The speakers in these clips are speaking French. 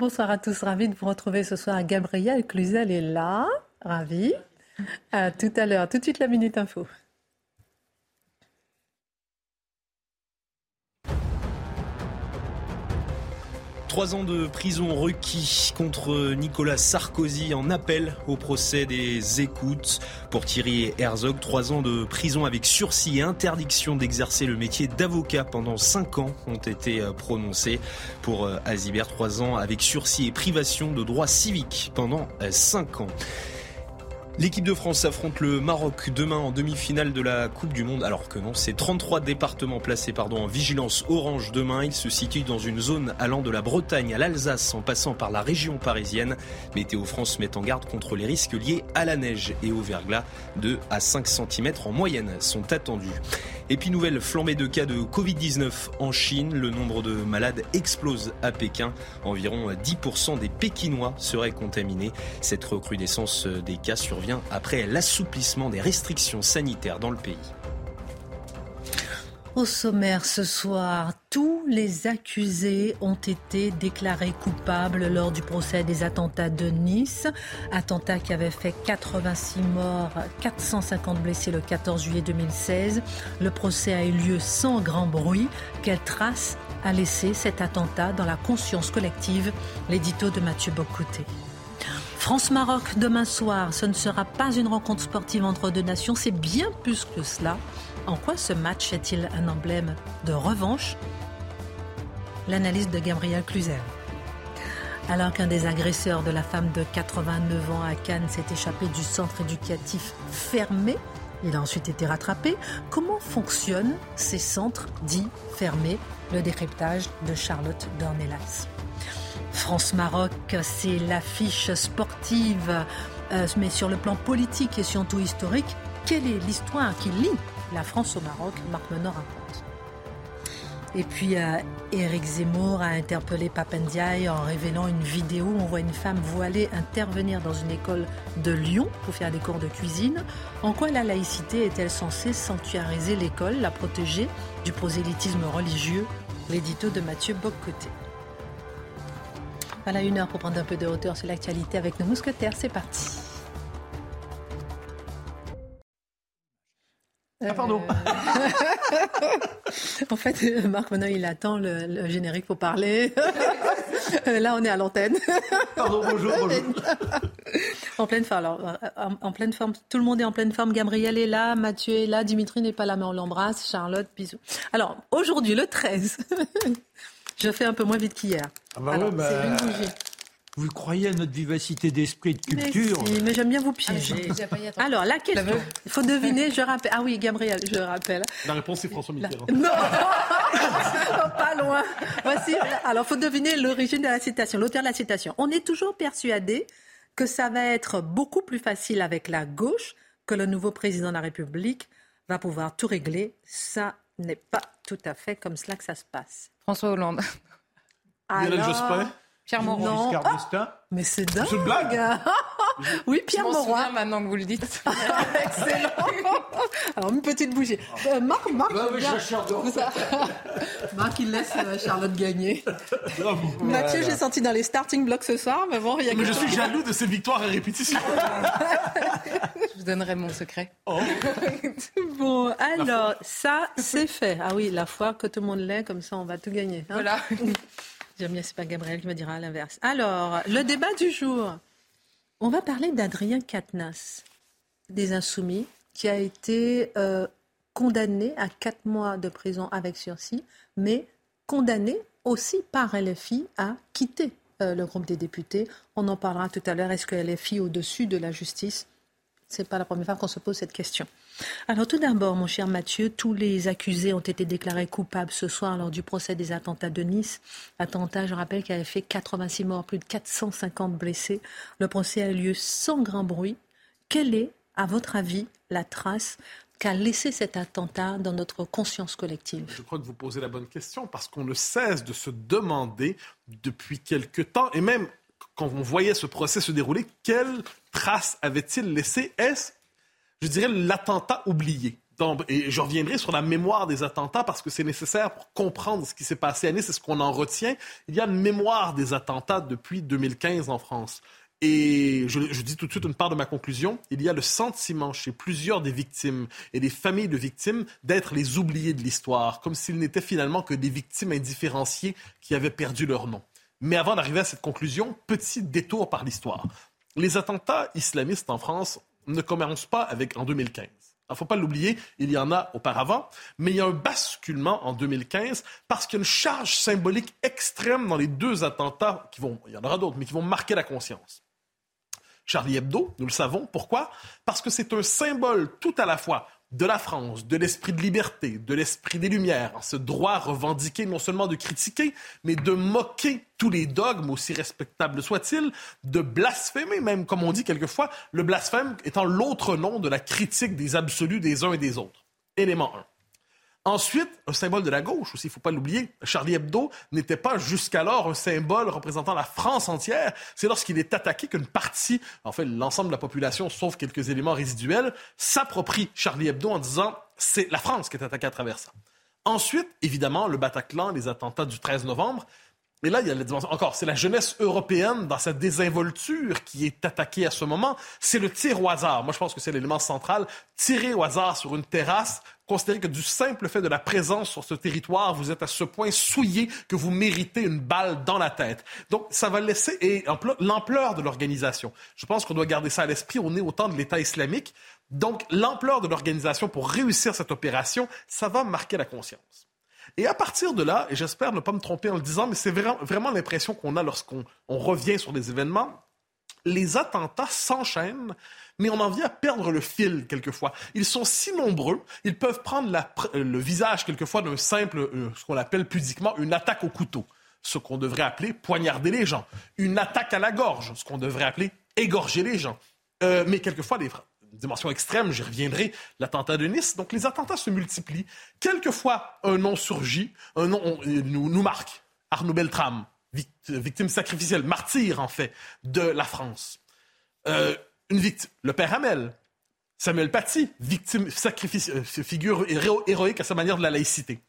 Bonsoir à tous, ravi de vous retrouver ce soir. Gabrielle Cluzel est là, ravi. À tout à l'heure, tout de suite la minute info. Trois ans de prison requis contre Nicolas Sarkozy en appel au procès des écoutes. Pour Thierry Herzog, trois ans de prison avec sursis et interdiction d'exercer le métier d'avocat pendant cinq ans ont été euh, prononcés. Pour euh, Azibert, trois ans avec sursis et privation de droits civiques pendant euh, cinq ans. L'équipe de France affronte le Maroc demain en demi-finale de la Coupe du Monde. Alors que non, c'est 33 départements placés pardon, en vigilance orange demain. Ils se situent dans une zone allant de la Bretagne à l'Alsace en passant par la région parisienne. Météo France met en garde contre les risques liés à la neige et au verglas. 2 à 5 cm en moyenne sont attendus. Et puis nouvelle flambée de cas de Covid-19 en Chine. Le nombre de malades explose à Pékin. Environ 10% des Pékinois seraient contaminés. Cette recrudescence des cas survient après l'assouplissement des restrictions sanitaires dans le pays. Au sommaire ce soir, tous les accusés ont été déclarés coupables lors du procès des attentats de Nice. Attentats qui avaient fait 86 morts, 450 blessés le 14 juillet 2016. Le procès a eu lieu sans grand bruit. Quelle trace a laissé cet attentat dans la conscience collective? L'édito de Mathieu Bocoté. France-Maroc demain soir, ce ne sera pas une rencontre sportive entre deux nations, c'est bien plus que cela. En quoi ce match est-il un emblème de revanche? L'analyse de Gabriel Cluzel. Alors qu'un des agresseurs de la femme de 89 ans à Cannes s'est échappé du centre éducatif fermé, il a ensuite été rattrapé. Comment fonctionnent ces centres dits fermés? Le décryptage de Charlotte Dornelas. France-Maroc, c'est l'affiche sportive, euh, mais sur le plan politique et surtout historique, quelle est l'histoire qui lie la France au Maroc? Marc Menor raconte. Et puis, euh, Éric Zemmour a interpellé Papendiaï en révélant une vidéo où on voit une femme voilée intervenir dans une école de Lyon pour faire des cours de cuisine. En quoi la laïcité est-elle censée sanctuariser l'école, la protéger du prosélytisme religieux? L'édito de Mathieu Boccoté. Voilà une heure pour prendre un peu de hauteur sur l'actualité avec nos mousquetaires. C'est parti. Ah, pardon. Euh, en fait, Marc, maintenant, il attend le, le générique pour parler. Là, on est à l'antenne. Pardon, bonjour, bonjour. en pleine forme. Alors, en, en pleine forme. Tout le monde est en pleine forme. Gabriel est là, Mathieu est là, Dimitri n'est pas là, mais on l'embrasse. Charlotte, bisous. Alors, aujourd'hui, le 13, je fais un peu moins vite qu'hier. Ah bah Alors, ouais, bah, c'est une bougie. Vous croyez à notre vivacité d'esprit, de Mais culture si, mais j'aime bien vous piéger. Alors, la question, il faut deviner, je rappelle. Ah oui, Gabriel, je rappelle. La réponse, c'est François Mitterrand. Non Pas loin. Voici. Alors, faut deviner l'origine de la citation, l'auteur de la citation. On est toujours persuadé que ça va être beaucoup plus facile avec la gauche, que le nouveau président de la République va pouvoir tout régler. Ça n'est pas tout à fait comme cela que ça se passe. François Hollande. Lionel Alors- Jospin Pierre Mauroy. Non. Ah, mais c'est dingue. C'est une blague Oui, Je Pierre m'en Mauroy. souviens maintenant que vous le dites. Excellent. Alors, une petite bougie. Euh, Marc, Marc, Bah oui, je. Marc, il laisse euh, Charlotte gagner. Bravo. Mathieu, j'ai senti dans les starting blocks ce soir, mais bon, il y a Mais je suis jaloux de ces victoires à répétition. Je vous donnerai mon secret. Oh. Bon, alors, ça, c'est fait. Ah oui, la foi que tout le monde l'ait, comme ça, on va tout gagner. hein. Voilà. J'aime bien, c'est pas Gabriel qui me dira l'inverse. Alors, le débat du jour. On va parler d'Adrien Quatennens, des Insoumis, qui a été euh, condamné à quatre mois de prison avec sursis, mais condamné aussi par LFI à quitter euh, le groupe des députés. On en parlera tout à l'heure. Est-ce que LFI au-dessus de la justice? C'est pas la première fois qu'on se pose cette question. Alors tout d'abord, mon cher Mathieu, tous les accusés ont été déclarés coupables ce soir lors du procès des attentats de Nice. Attentat, je rappelle, qui avait fait 86 morts, plus de 450 blessés. Le procès a eu lieu sans grand bruit. Quelle est, à votre avis, la trace qu'a laissé cet attentat dans notre conscience collective? Je crois que vous posez la bonne question parce qu'on ne cesse de se demander depuis quelque temps, et même quand on voyait ce procès se dérouler, quelle trace avait-il laissé? Est-ce, je dirais, l'attentat oublié et je reviendrai sur la mémoire des attentats parce que c'est nécessaire pour comprendre ce qui s'est passé à Nice et ce qu'on en retient. Il y a une mémoire des attentats depuis 2015 en France. Et je, dis tout de suite une part de ma conclusion. Il y a le sentiment chez plusieurs des victimes et des familles de victimes d'être les oubliés de l'histoire, comme s'ils n'étaient finalement que des victimes indifférenciées qui avaient perdu leur nom. Mais avant d'arriver à cette conclusion, petit détour par l'histoire. Les attentats islamistes en France ne commencent pas avec en 2015. Il ne faut pas l'oublier, il y en a auparavant, mais il y a un basculement en 2015 parce qu'il y a une charge symbolique extrême dans les deux attentats qui vont, il y en aura d'autres, mais qui vont marquer la conscience. Charlie Hebdo, nous le savons. Pourquoi? Parce que c'est un symbole tout à la fois de la France, de l'esprit de liberté, de l'esprit des Lumières, ce droit revendiqué non seulement de critiquer, mais de moquer tous les dogmes, aussi respectables soient-ils, de blasphémer même, comme on dit quelquefois, le blasphème étant l'autre nom de la critique des absolus des uns et des autres. Élément 1. Ensuite, un symbole de la gauche aussi, il ne faut pas l'oublier. Charlie Hebdo n'était pas jusqu'alors un symbole représentant la France entière. C'est lorsqu'il est attaqué qu'une partie, en fait l'ensemble de la population, sauf quelques éléments résiduels, s'approprie Charlie Hebdo en disant c'est la France qui est attaquée à travers ça. Ensuite, évidemment, le Bataclan, les attentats du 13 novembre. Mais là, il y a la dimension. Encore, c'est la jeunesse européenne dans sa désinvolture qui est attaquée à ce moment. C'est le tir au hasard. Moi, je pense que c'est l'élément central. Tirer au hasard sur une terrasse, considérer que du simple fait de la présence sur ce territoire, vous êtes à ce point souillé que vous méritez une balle dans la tête. Donc, ça va laisser et l'ampleur de l'organisation. Je pense qu'on doit garder ça à l'esprit. On est au temps de l'État islamique. Donc, l'ampleur de l'organisation pour réussir cette opération, ça va marquer la conscience. Et à partir de là, et j'espère ne pas me tromper en le disant, mais c'est vraiment, l'impression qu'on a lorsqu'on revient sur les événements, les attentats s'enchaînent, mais on en vient à perdre le fil quelquefois. Ils sont si nombreux, ils peuvent prendre le visage quelquefois d'un simple, euh, ce qu'on appelle pudiquement une attaque au couteau, ce qu'on devrait appeler poignarder les gens, une attaque à la gorge, ce qu'on devrait appeler égorger les gens. Euh, mais quelquefois, des, dimension extrême, j'y reviendrai, l'attentat de Nice. Donc les attentats se multiplient. Quelquefois, un nom surgit, un nom nous, marque. Arnaud Beltrame, victime sacrificielle, martyr en fait, de la France. Euh, une victime, le père Hamel, Samuel Paty, victime sacrificielle, euh, figure héroïque à sa manière de la laïcité.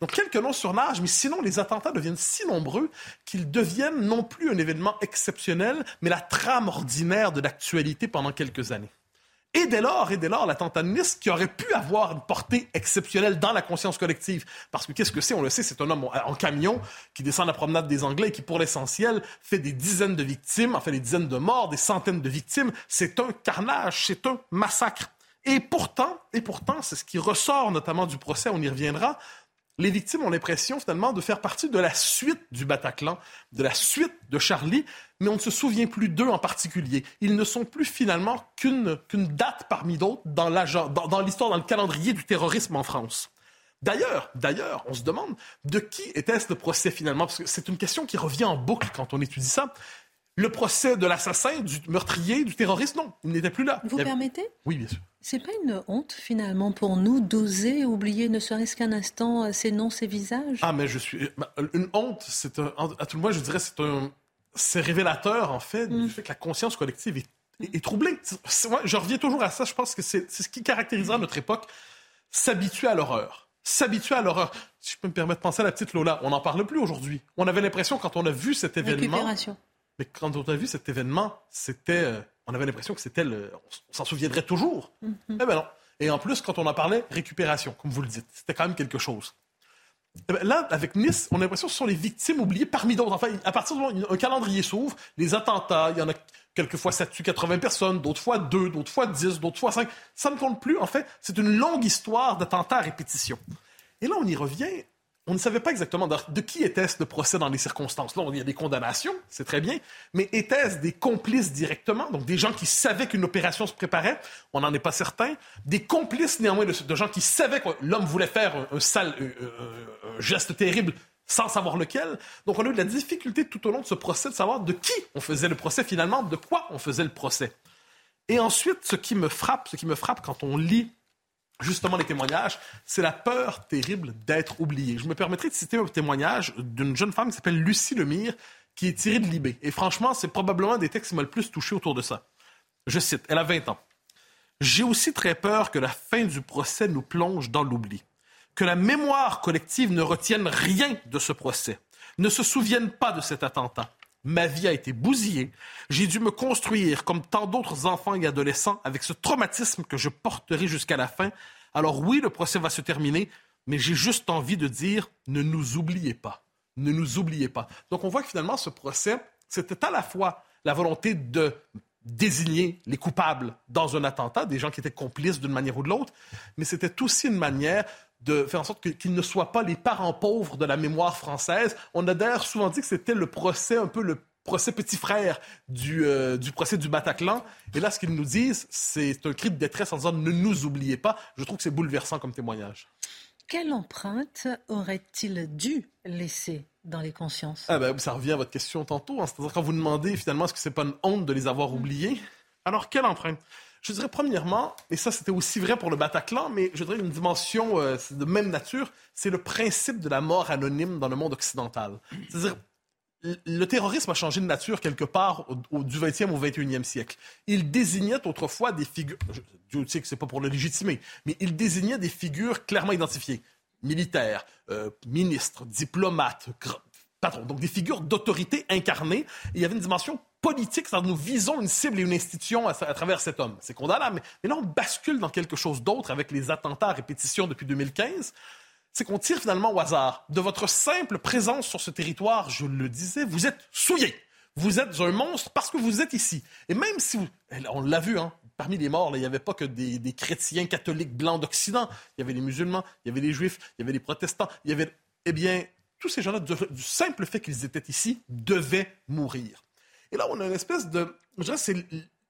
Donc quelques noms surnagent, mais sinon les attentats deviennent si nombreux qu'ils deviennent non plus un événement exceptionnel, mais la trame ordinaire de l'actualité pendant quelques années. Et dès lors, et dès lors, l'attentat de Nice, qui aurait pu avoir une portée exceptionnelle dans la conscience collective. Parce que qu'est-ce que c'est? On le sait, c'est un homme en camion qui descend la promenade des Anglais et qui, pour l'essentiel, fait des dizaines de victimes, enfin des dizaines de morts, des centaines de victimes. C'est un carnage, c'est un massacre. Et pourtant, et pourtant, c'est ce qui ressort notamment du procès, on y reviendra, les victimes ont l'impression finalement de faire partie de la suite du Bataclan, de la suite de Charlie, mais on ne se souvient plus d'eux en particulier. Ils ne sont plus finalement qu'une date parmi d'autres dans l'histoire, dans, le calendrier du terrorisme en France. D'ailleurs, d'ailleurs, on se demande de qui était-ce procès finalement, parce que c'est une question qui revient en boucle quand on étudie ça. Le procès de l'assassin, du meurtrier, du terroriste, non, il n'était plus là. Vous permettez? Oui, bien sûr. C'est pas une honte finalement pour nous d'oser oublier ne serait-ce qu'un instant euh, ces noms, ces visages? Ah mais je suis bah, une honte, c'est un à tout le moins je dirais c'est un c'est révélateur en fait du mm. fait que la conscience collective est, troublée. je reviens toujours à ça, je pense que c'est ce qui caractérisera notre époque, s'habituer à l'horreur. S'habituer à l'horreur. Si je peux me permettre de penser à la petite Lola, on n'en parle plus aujourd'hui. On avait l'impression quand on a vu cet événement. Mais quand on a vu cet événement, c'était euh, on avait l'impression que c'était le. On s'en souviendrait toujours. Eh ben non. Et en plus, quand on en parlait, récupération, comme vous le dites, c'était quand même quelque chose. Eh ben là, avec Nice, on a l'impression que ce sont les victimes oubliées parmi d'autres. Enfin, à partir du moment où un calendrier s'ouvre, les attentats, il y en a quelquefois ça tue 80 personnes, d'autres fois 2, d'autres fois 10, d'autres fois 5. Ça ne compte plus. En fait, c'est une longue histoire d'attentats à répétition. Et là, on y revient. On ne savait pas exactement de, qui était-ce le procès dans les circonstances. Là, il y a des condamnations, c'est très bien, mais était-ce des complices directement, donc des gens qui savaient qu'une opération se préparait? On n'en est pas certain. Des complices néanmoins de, gens qui savaient que l'homme voulait faire un, sale un, un, un geste terrible sans savoir lequel. Donc, on a eu de la difficulté tout au long de ce procès de savoir de qui on faisait le procès finalement, de quoi on faisait le procès. Et ensuite, ce qui me frappe, ce qui me frappe quand on lit justement les témoignages, c'est la peur terrible d'être oublié. Je me permettrai de citer un témoignage d'une jeune femme qui s'appelle Lucie Lemire, qui est tirée de Libé. Et franchement, c'est probablement des textes qui m'ont le plus touché autour de ça. Je cite, elle a 20 ans. J'ai aussi très peur que la fin du procès nous plonge dans l'oubli, que la mémoire collective ne retienne rien de ce procès, ne se souvienne pas de cet attentat. Ma vie a été bousillée. J'ai dû me construire comme tant d'autres enfants et adolescents avec ce traumatisme que je porterai jusqu'à la fin. Alors oui, le procès va se terminer, mais j'ai juste envie de dire, ne nous oubliez pas. Ne nous oubliez pas. Donc on voit que finalement, ce procès, c'était à la fois la volonté de désigner les coupables dans un attentat, des gens qui étaient complices d'une manière ou de l'autre, mais c'était aussi une manière de faire en sorte qu'ils ne soient pas les parents pauvres de la mémoire française. On a d'ailleurs souvent dit que c'était le procès, un peu le procès petit frère du, euh, du procès du Bataclan. Et là, ce qu'ils nous disent, c'est un cri de détresse en disant ne nous oubliez pas. Je trouve que c'est bouleversant comme témoignage. Quelle empreinte aurait-il dû laisser dans les consciences? Ah ben, Ça revient à votre question tantôt. Hein. C'est-à-dire quand vous demandez finalement est-ce que c'est pas une honte de les avoir oubliés, alors quelle empreinte? Je dirais premièrement, et ça c'était aussi vrai pour le Bataclan, mais je dirais une dimension euh, de même nature, c'est le principe de la mort anonyme dans le monde occidental. C'est-à-dire, le terrorisme a changé de nature quelque part au, du 20e au 21e siècle. Il désignait autrefois des figures, Dieu sait que c'est pas pour le légitimer, mais il désignait des figures clairement identifiées. Militaires, euh, ministres, diplomates, patrons, donc des figures d'autorité incarnées. Et il y avait une dimension politique, c'est-à-dire nous visons une cible et une institution à, travers cet homme. C'est condamnable, mais, là on bascule dans quelque chose d'autre avec les attentats à répétition depuis 2015 c'est qu'on tire finalement au hasard. De votre simple présence sur ce territoire, je le disais, vous êtes souillé. Vous êtes un monstre parce que vous êtes ici. Et même si vous... On l'a vu, hein, parmi les morts, il n'y avait pas que des, des chrétiens catholiques blancs d'Occident. Il y avait les musulmans, il y avait les juifs, il y avait les protestants, il y avait... Eh bien, tous ces gens-là, du simple fait qu'ils étaient ici, devaient mourir. Et là, on a une espèce de... Je dirais, c'est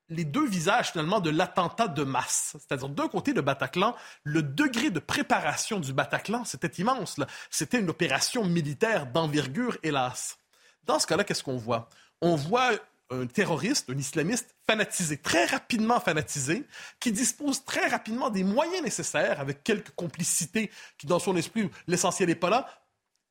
les deux visages finalement de l'attentat de masse. C'est-à-dire d'un côté le Bataclan, le degré de préparation du Bataclan, c'était immense. C'était une opération militaire d'envergure, hélas. Dans ce cas-là, qu'est-ce qu'on voit? On voit un terroriste, un islamiste fanatisé, très rapidement fanatisé, qui dispose très rapidement des moyens nécessaires, avec quelques complicités qui, dans son esprit, l'essentiel n'est pas là,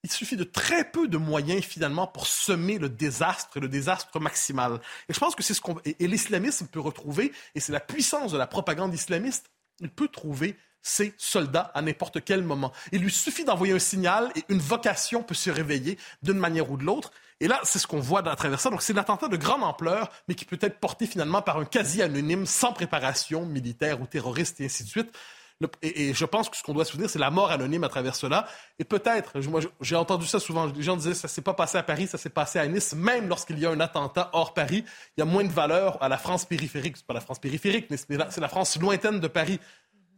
il suffit de très peu de moyens finalement pour semer le désastre, le désastre maximal. Et je pense que c'est ce qu'on et, et l'islamisme peut retrouver, et c'est la puissance de la propagande islamiste. Il peut trouver ses soldats à n'importe quel moment. Il lui suffit d'envoyer un signal et une vocation peut se réveiller d'une manière ou de l'autre. Et là, c'est ce qu'on voit à travers ça. Donc, c'est un attentat de grande ampleur, mais qui peut être porté finalement par un quasi anonyme, sans préparation militaire ou terroriste et ainsi de suite. Et, je pense que ce qu'on doit dire, c'est la mort anonyme à travers cela. Et peut-être, j'ai entendu ça souvent. Les gens disaient, ça s'est pas passé à Paris, ça s'est passé à Nice. Même lorsqu'il y a un attentat hors Paris, il y a moins de valeur à la France périphérique. C'est pas la France périphérique, mais c'est la, France lointaine de Paris.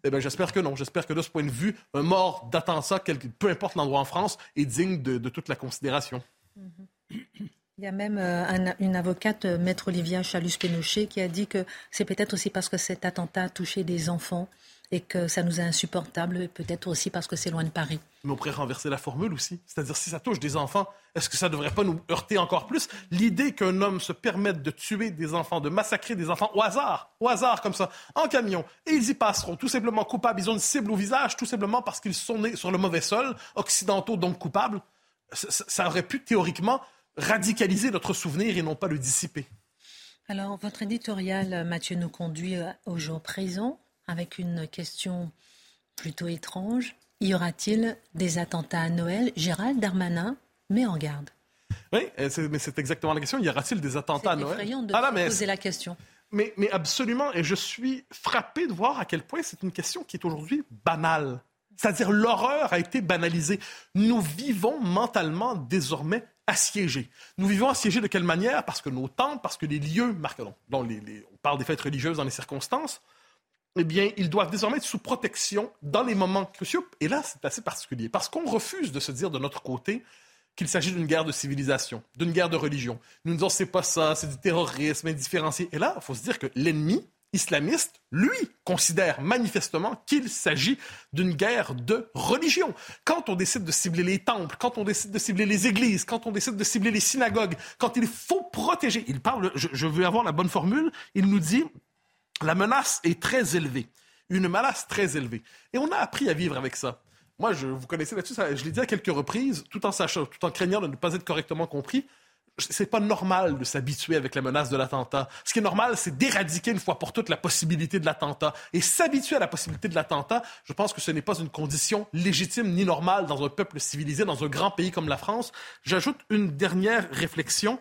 Eh bien, j'espère que non. J'espère que de ce point de vue, un mort d'attentat, peu importe l'endroit en France, est digne de, toute la considération. Mm-hmm. Il y a même euh, un, une avocate, euh, Maître Olivia Chalus-Pénochet, qui a dit que c'est peut-être aussi parce que cet attentat a touché des enfants et que ça nous est insupportable, peut-être aussi parce que c'est loin de Paris. Mais on pourrait renverser la formule aussi. C'est-à-dire, si ça touche des enfants, est-ce que ça ne devrait pas nous heurter encore plus? L'idée qu'un homme se permette de tuer des enfants, de massacrer des enfants au hasard, au hasard comme ça, en camion, et ils y passeront, tout simplement coupables, ils ont une cible au visage, tout simplement parce qu'ils sont nés sur le mauvais sol, occidentaux donc coupables, ça, ça aurait pu théoriquement radicaliser notre souvenir et non pas le dissiper. Alors, votre éditorial, Mathieu, nous conduit au jour présent avec une question plutôt étrange. Y aura-t-il des attentats à Noël? Gérald Darmanin met en garde. Oui, mais c'est exactement la question. Y aura-t-il des attentats à Noël? C'est effrayant de ah là, poser la question. Mais, mais, absolument, et je suis frappé de voir à quel point c'est une question qui est aujourd'hui banale. C'est-à-dire l'horreur a été banalisée. Nous vivons mentalement désormais assiégés. Nous vivons assiégés de quelle manière? Parce que nos temples, parce que les lieux les, les, on parle des fêtes religieuses dans les circonstances, eh bien, ils doivent désormais être sous protection dans les moments cruciaux. Et là, c'est assez particulier, parce qu'on refuse de se dire de notre côté qu'il s'agit d'une guerre de civilisation, d'une guerre de religion. Nous nous disons, c'est pas ça, c'est du terrorisme indifférencié. Et là, il faut se dire que l'ennemi islamiste, lui, considère manifestement qu'il s'agit d'une guerre de religion. Quand on décide de cibler les temples, quand on décide de cibler les églises, quand on décide de cibler les synagogues, quand il faut protéger, il parle, je, je veux avoir la bonne formule, il nous dit, la menace est très élevée. Une menace très élevée. Et on a appris à vivre avec ça. Moi, je, vous connaissez là-dessus, je l'ai dit à quelques reprises, tout en sachant, tout en craignant de ne pas être correctement compris. C'est pas normal de s'habituer avec la menace de l'attentat. Ce qui est normal, c'est d'éradiquer une fois pour toutes la possibilité de l'attentat. Et s'habituer à la possibilité de l'attentat, je pense que ce n'est pas une condition légitime ni normale dans un peuple civilisé, dans un grand pays comme la France. J'ajoute une dernière réflexion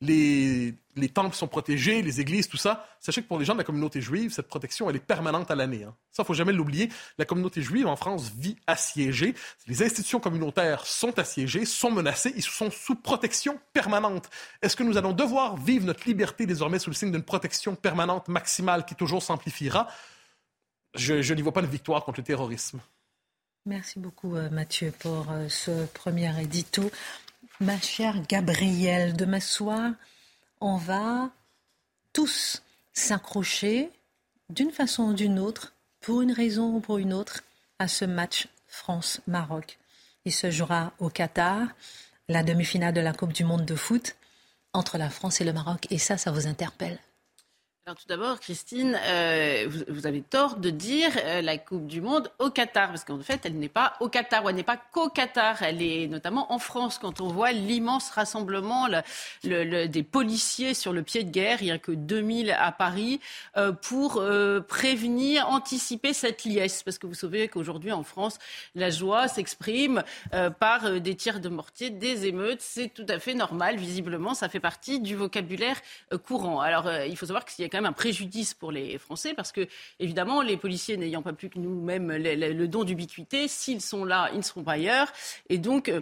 les, les, temples sont protégés, les églises, tout ça. Sachez que pour les gens de la communauté juive, cette protection, elle est permanente à l'année. Hein. Ça, il faut jamais l'oublier. La communauté juive en France vit assiégée. Les institutions communautaires sont assiégées, sont menacées, ils sont sous protection permanente. Est-ce que nous allons devoir vivre notre liberté désormais sous le signe d'une protection permanente maximale qui toujours s'amplifiera? Je, je n'y vois pas de victoire contre le terrorisme. Merci beaucoup, euh, Mathieu, pour euh, ce premier édito. Ma chère Gabrielle, demain soir, on va tous s'accrocher d'une façon ou d'une autre, pour une raison ou pour une autre, à ce match France-Maroc. Il se jouera au Qatar, la demi-finale de la Coupe du Monde de foot entre la France et le Maroc. Et ça, ça vous interpelle? Tout d'abord, Christine, euh, vous, avez tort de dire euh, la Coupe du Monde au Qatar, parce qu'en fait, elle n'est pas au Qatar, ou elle n'est pas qu'au Qatar, elle est notamment en France, quand on voit l'immense rassemblement le, le, des policiers sur le pied de guerre, il n'y a que 2000 à Paris, euh, pour prévenir, anticiper cette liesse, parce que vous savez qu'aujourd'hui en France, la joie s'exprime par des tirs de mortier, des émeutes, c'est tout à fait normal, visiblement, ça fait partie du vocabulaire courant. Alors il faut savoir qu'il y a quand même un préjudice pour les Français parce que, évidemment, les policiers n'ayant pas plus que nous-mêmes le don d'ubiquité, s'ils sont là, ils ne seront pas ailleurs. Et donc, euh,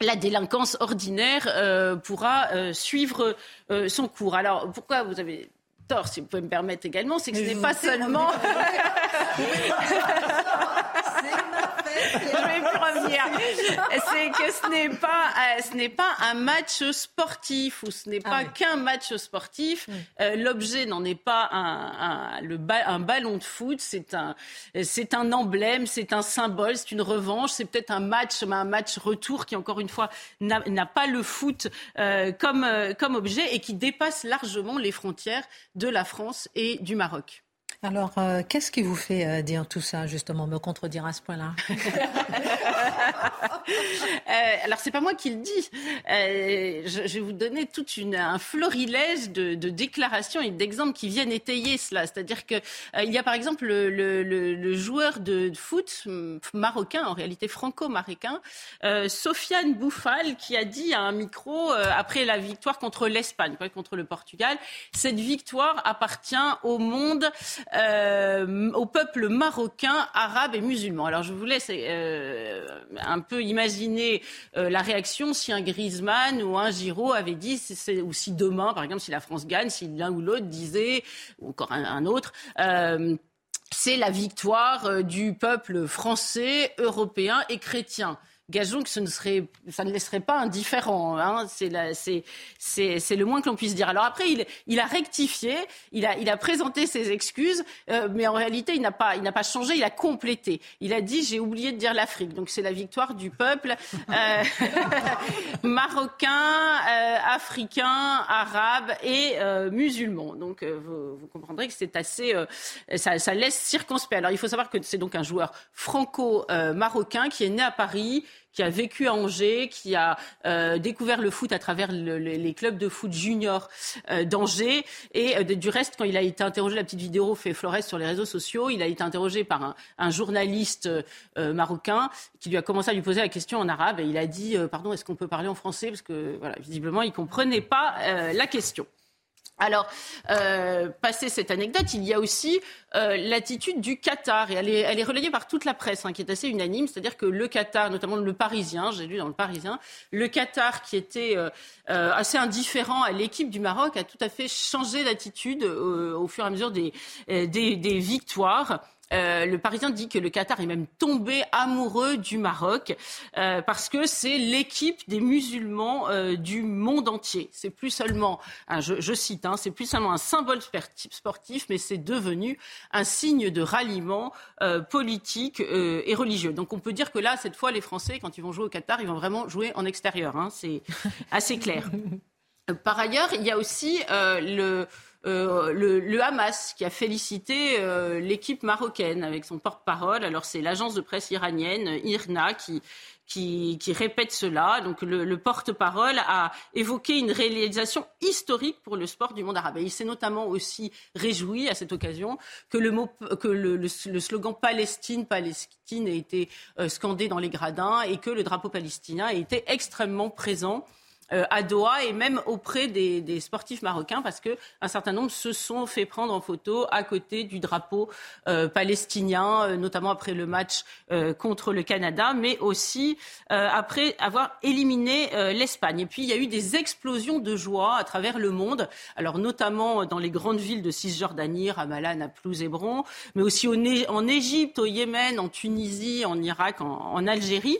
la délinquance ordinaire euh, pourra euh, suivre euh, son cours. Alors, pourquoi vous avez tort, si vous pouvez me permettre également, c'est que ce n'est pas seulement... je vais plus revenir. C'est que ce n'est pas, euh, ce n'est pas un match sportif ou ce n'est pas ah oui. qu'un match sportif. Euh, L'objet n'en est pas un, un, le ba un ballon de foot. C'est un, c'est un emblème, c'est un symbole, c'est une revanche. C'est peut-être un match, un match retour qui encore une fois n'a pas le foot euh, comme, comme objet et qui dépasse largement les frontières de la France et du Maroc. Alors, euh, qu'est-ce qui vous fait euh, dire tout ça, justement, me contredire à ce point-là? Euh, Alors, c'est pas moi qui le dis. Je, vais vous donner tout un florilège de, de déclarations et d'exemples qui viennent étayer cela. C'est-à-dire que euh, il y a par exemple le, joueur de foot marocain, en réalité franco-marocain, Sofiane Bouffal, qui a dit à un micro après la victoire contre l'Espagne, contre le Portugal, cette victoire appartient au monde euh, au peuple marocain, arabe et musulman. Alors je vous laisse euh, un peu imaginer euh, la réaction si un Griezmann ou un Giraud avait dit, ou si demain, par exemple, si la France gagne, si l'un ou l'autre disait, ou encore un, autre, c'est la victoire du peuple français, européen et chrétien gageons que ce ne serait, ça ne laisserait pas indifférent. Hein. C'est le moins que l'on puisse dire. Alors après, il, il, a rectifié, il a, il a présenté ses excuses, euh, mais en réalité, il n'a pas, pas changé, il a complété. Il a dit j'ai oublié de dire l'Afrique. Donc c'est la victoire du peuple euh, marocain, euh, africain, arabe et musulman. Donc vous, vous, comprendrez que c'est assez, ça, laisse circonspect. Alors il faut savoir que c'est donc un joueur franco-marocain qui est né à Paris qui a vécu à Angers, qui a euh, découvert le foot à travers le, le, les clubs de foot junior euh, d'Angers. Et euh, du reste, quand il a été interrogé, la petite vidéo fait Flores sur les réseaux sociaux, il a été interrogé par un, un journaliste euh, marocain qui lui a commencé à lui poser la question en arabe et il a dit euh, pardon, est-ce qu'on peut parler en français? Parce que voilà, visiblement, il comprenait pas euh, la question. Alors, euh, passé cette anecdote, il y a aussi euh, l'attitude du Qatar, et elle est, relayée par toute la presse, hein, qui est assez unanime, c'est-à-dire que le Qatar, notamment le Parisien, j'ai lu dans le Parisien, le Qatar, qui était euh, euh assez indifférent à l'équipe du Maroc, a tout à fait changé d'attitude au fur et à mesure des victoires. Euh, le Parisien dit que le Qatar est même tombé amoureux du Maroc euh, parce que c'est l'équipe des musulmans euh, du monde entier. C'est plus seulement, hein, je, je, cite, hein, c'est plus seulement un symbole sportif, mais c'est devenu un signe de ralliement politique et religieux. Donc on peut dire que là, cette fois, les Français, quand ils vont jouer au Qatar, ils vont vraiment jouer en extérieur. Hein, c'est assez clair. Par ailleurs, il y a aussi le euh, le, le, Hamas qui a félicité euh, l'équipe marocaine avec son porte-parole. Alors c'est l'agence de presse iranienne IRNA qui, qui, qui, répète cela. Donc le, le porte-parole a évoqué une réalisation historique pour le sport du monde arabe. Et il s'est notamment aussi réjoui à cette occasion que le, mot, que le, le, slogan Palestine, Palestine ait été euh, scandé dans les gradins et que le drapeau palestinien ait été extrêmement présent à Doha et même auprès des, des sportifs marocains parce qu'un certain nombre se sont fait prendre en photo à côté du drapeau euh, palestinien, euh, notamment après le match euh, contre le Canada, mais aussi euh, après avoir éliminé euh, l'Espagne. Et puis il y a eu des explosions de joie à travers le monde, alors notamment dans les grandes villes de Cisjordanie, Ramallah, Naplouse, Hébron, mais aussi au, en Égypte, au Yémen, en Tunisie, en Irak, en, en Algérie.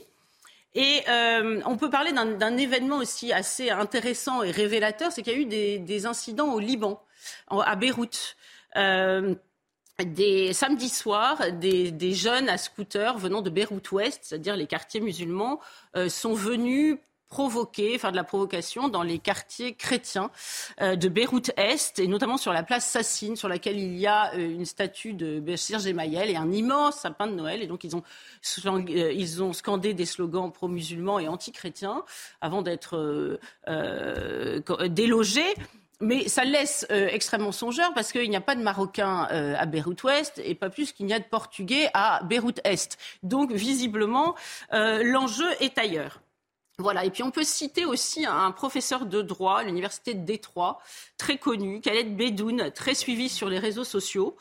Et euh, on peut parler d'un événement aussi assez intéressant et révélateur, c'est qu'il y a eu des, des, incidents au Liban, à Beyrouth. Euh, des samedis soirs, des, des, jeunes à scooter venant de Beyrouth Ouest, c'est-à-dire les quartiers musulmans, euh, sont venus provoquer, faire de la provocation dans les quartiers chrétiens euh, de Beyrouth Est et notamment sur la place Sassine sur laquelle il y a euh, une statue de Bachir Gemayel et un immense sapin de Noël et donc ils ont euh, scandé des slogans pro-musulmans et anti-chrétiens avant d'être délogés. Mais ça laisse extrêmement songeur parce qu'il n'y a pas de Marocains à Beyrouth Ouest et pas plus qu'il n'y a de Portugais à Beyrouth Est. Donc visiblement, l'enjeu est ailleurs. Et puis on peut citer aussi un professeur de droit à l'université de Détroit, très connu, Khaled Bedoun, très suivi sur les réseaux sociaux.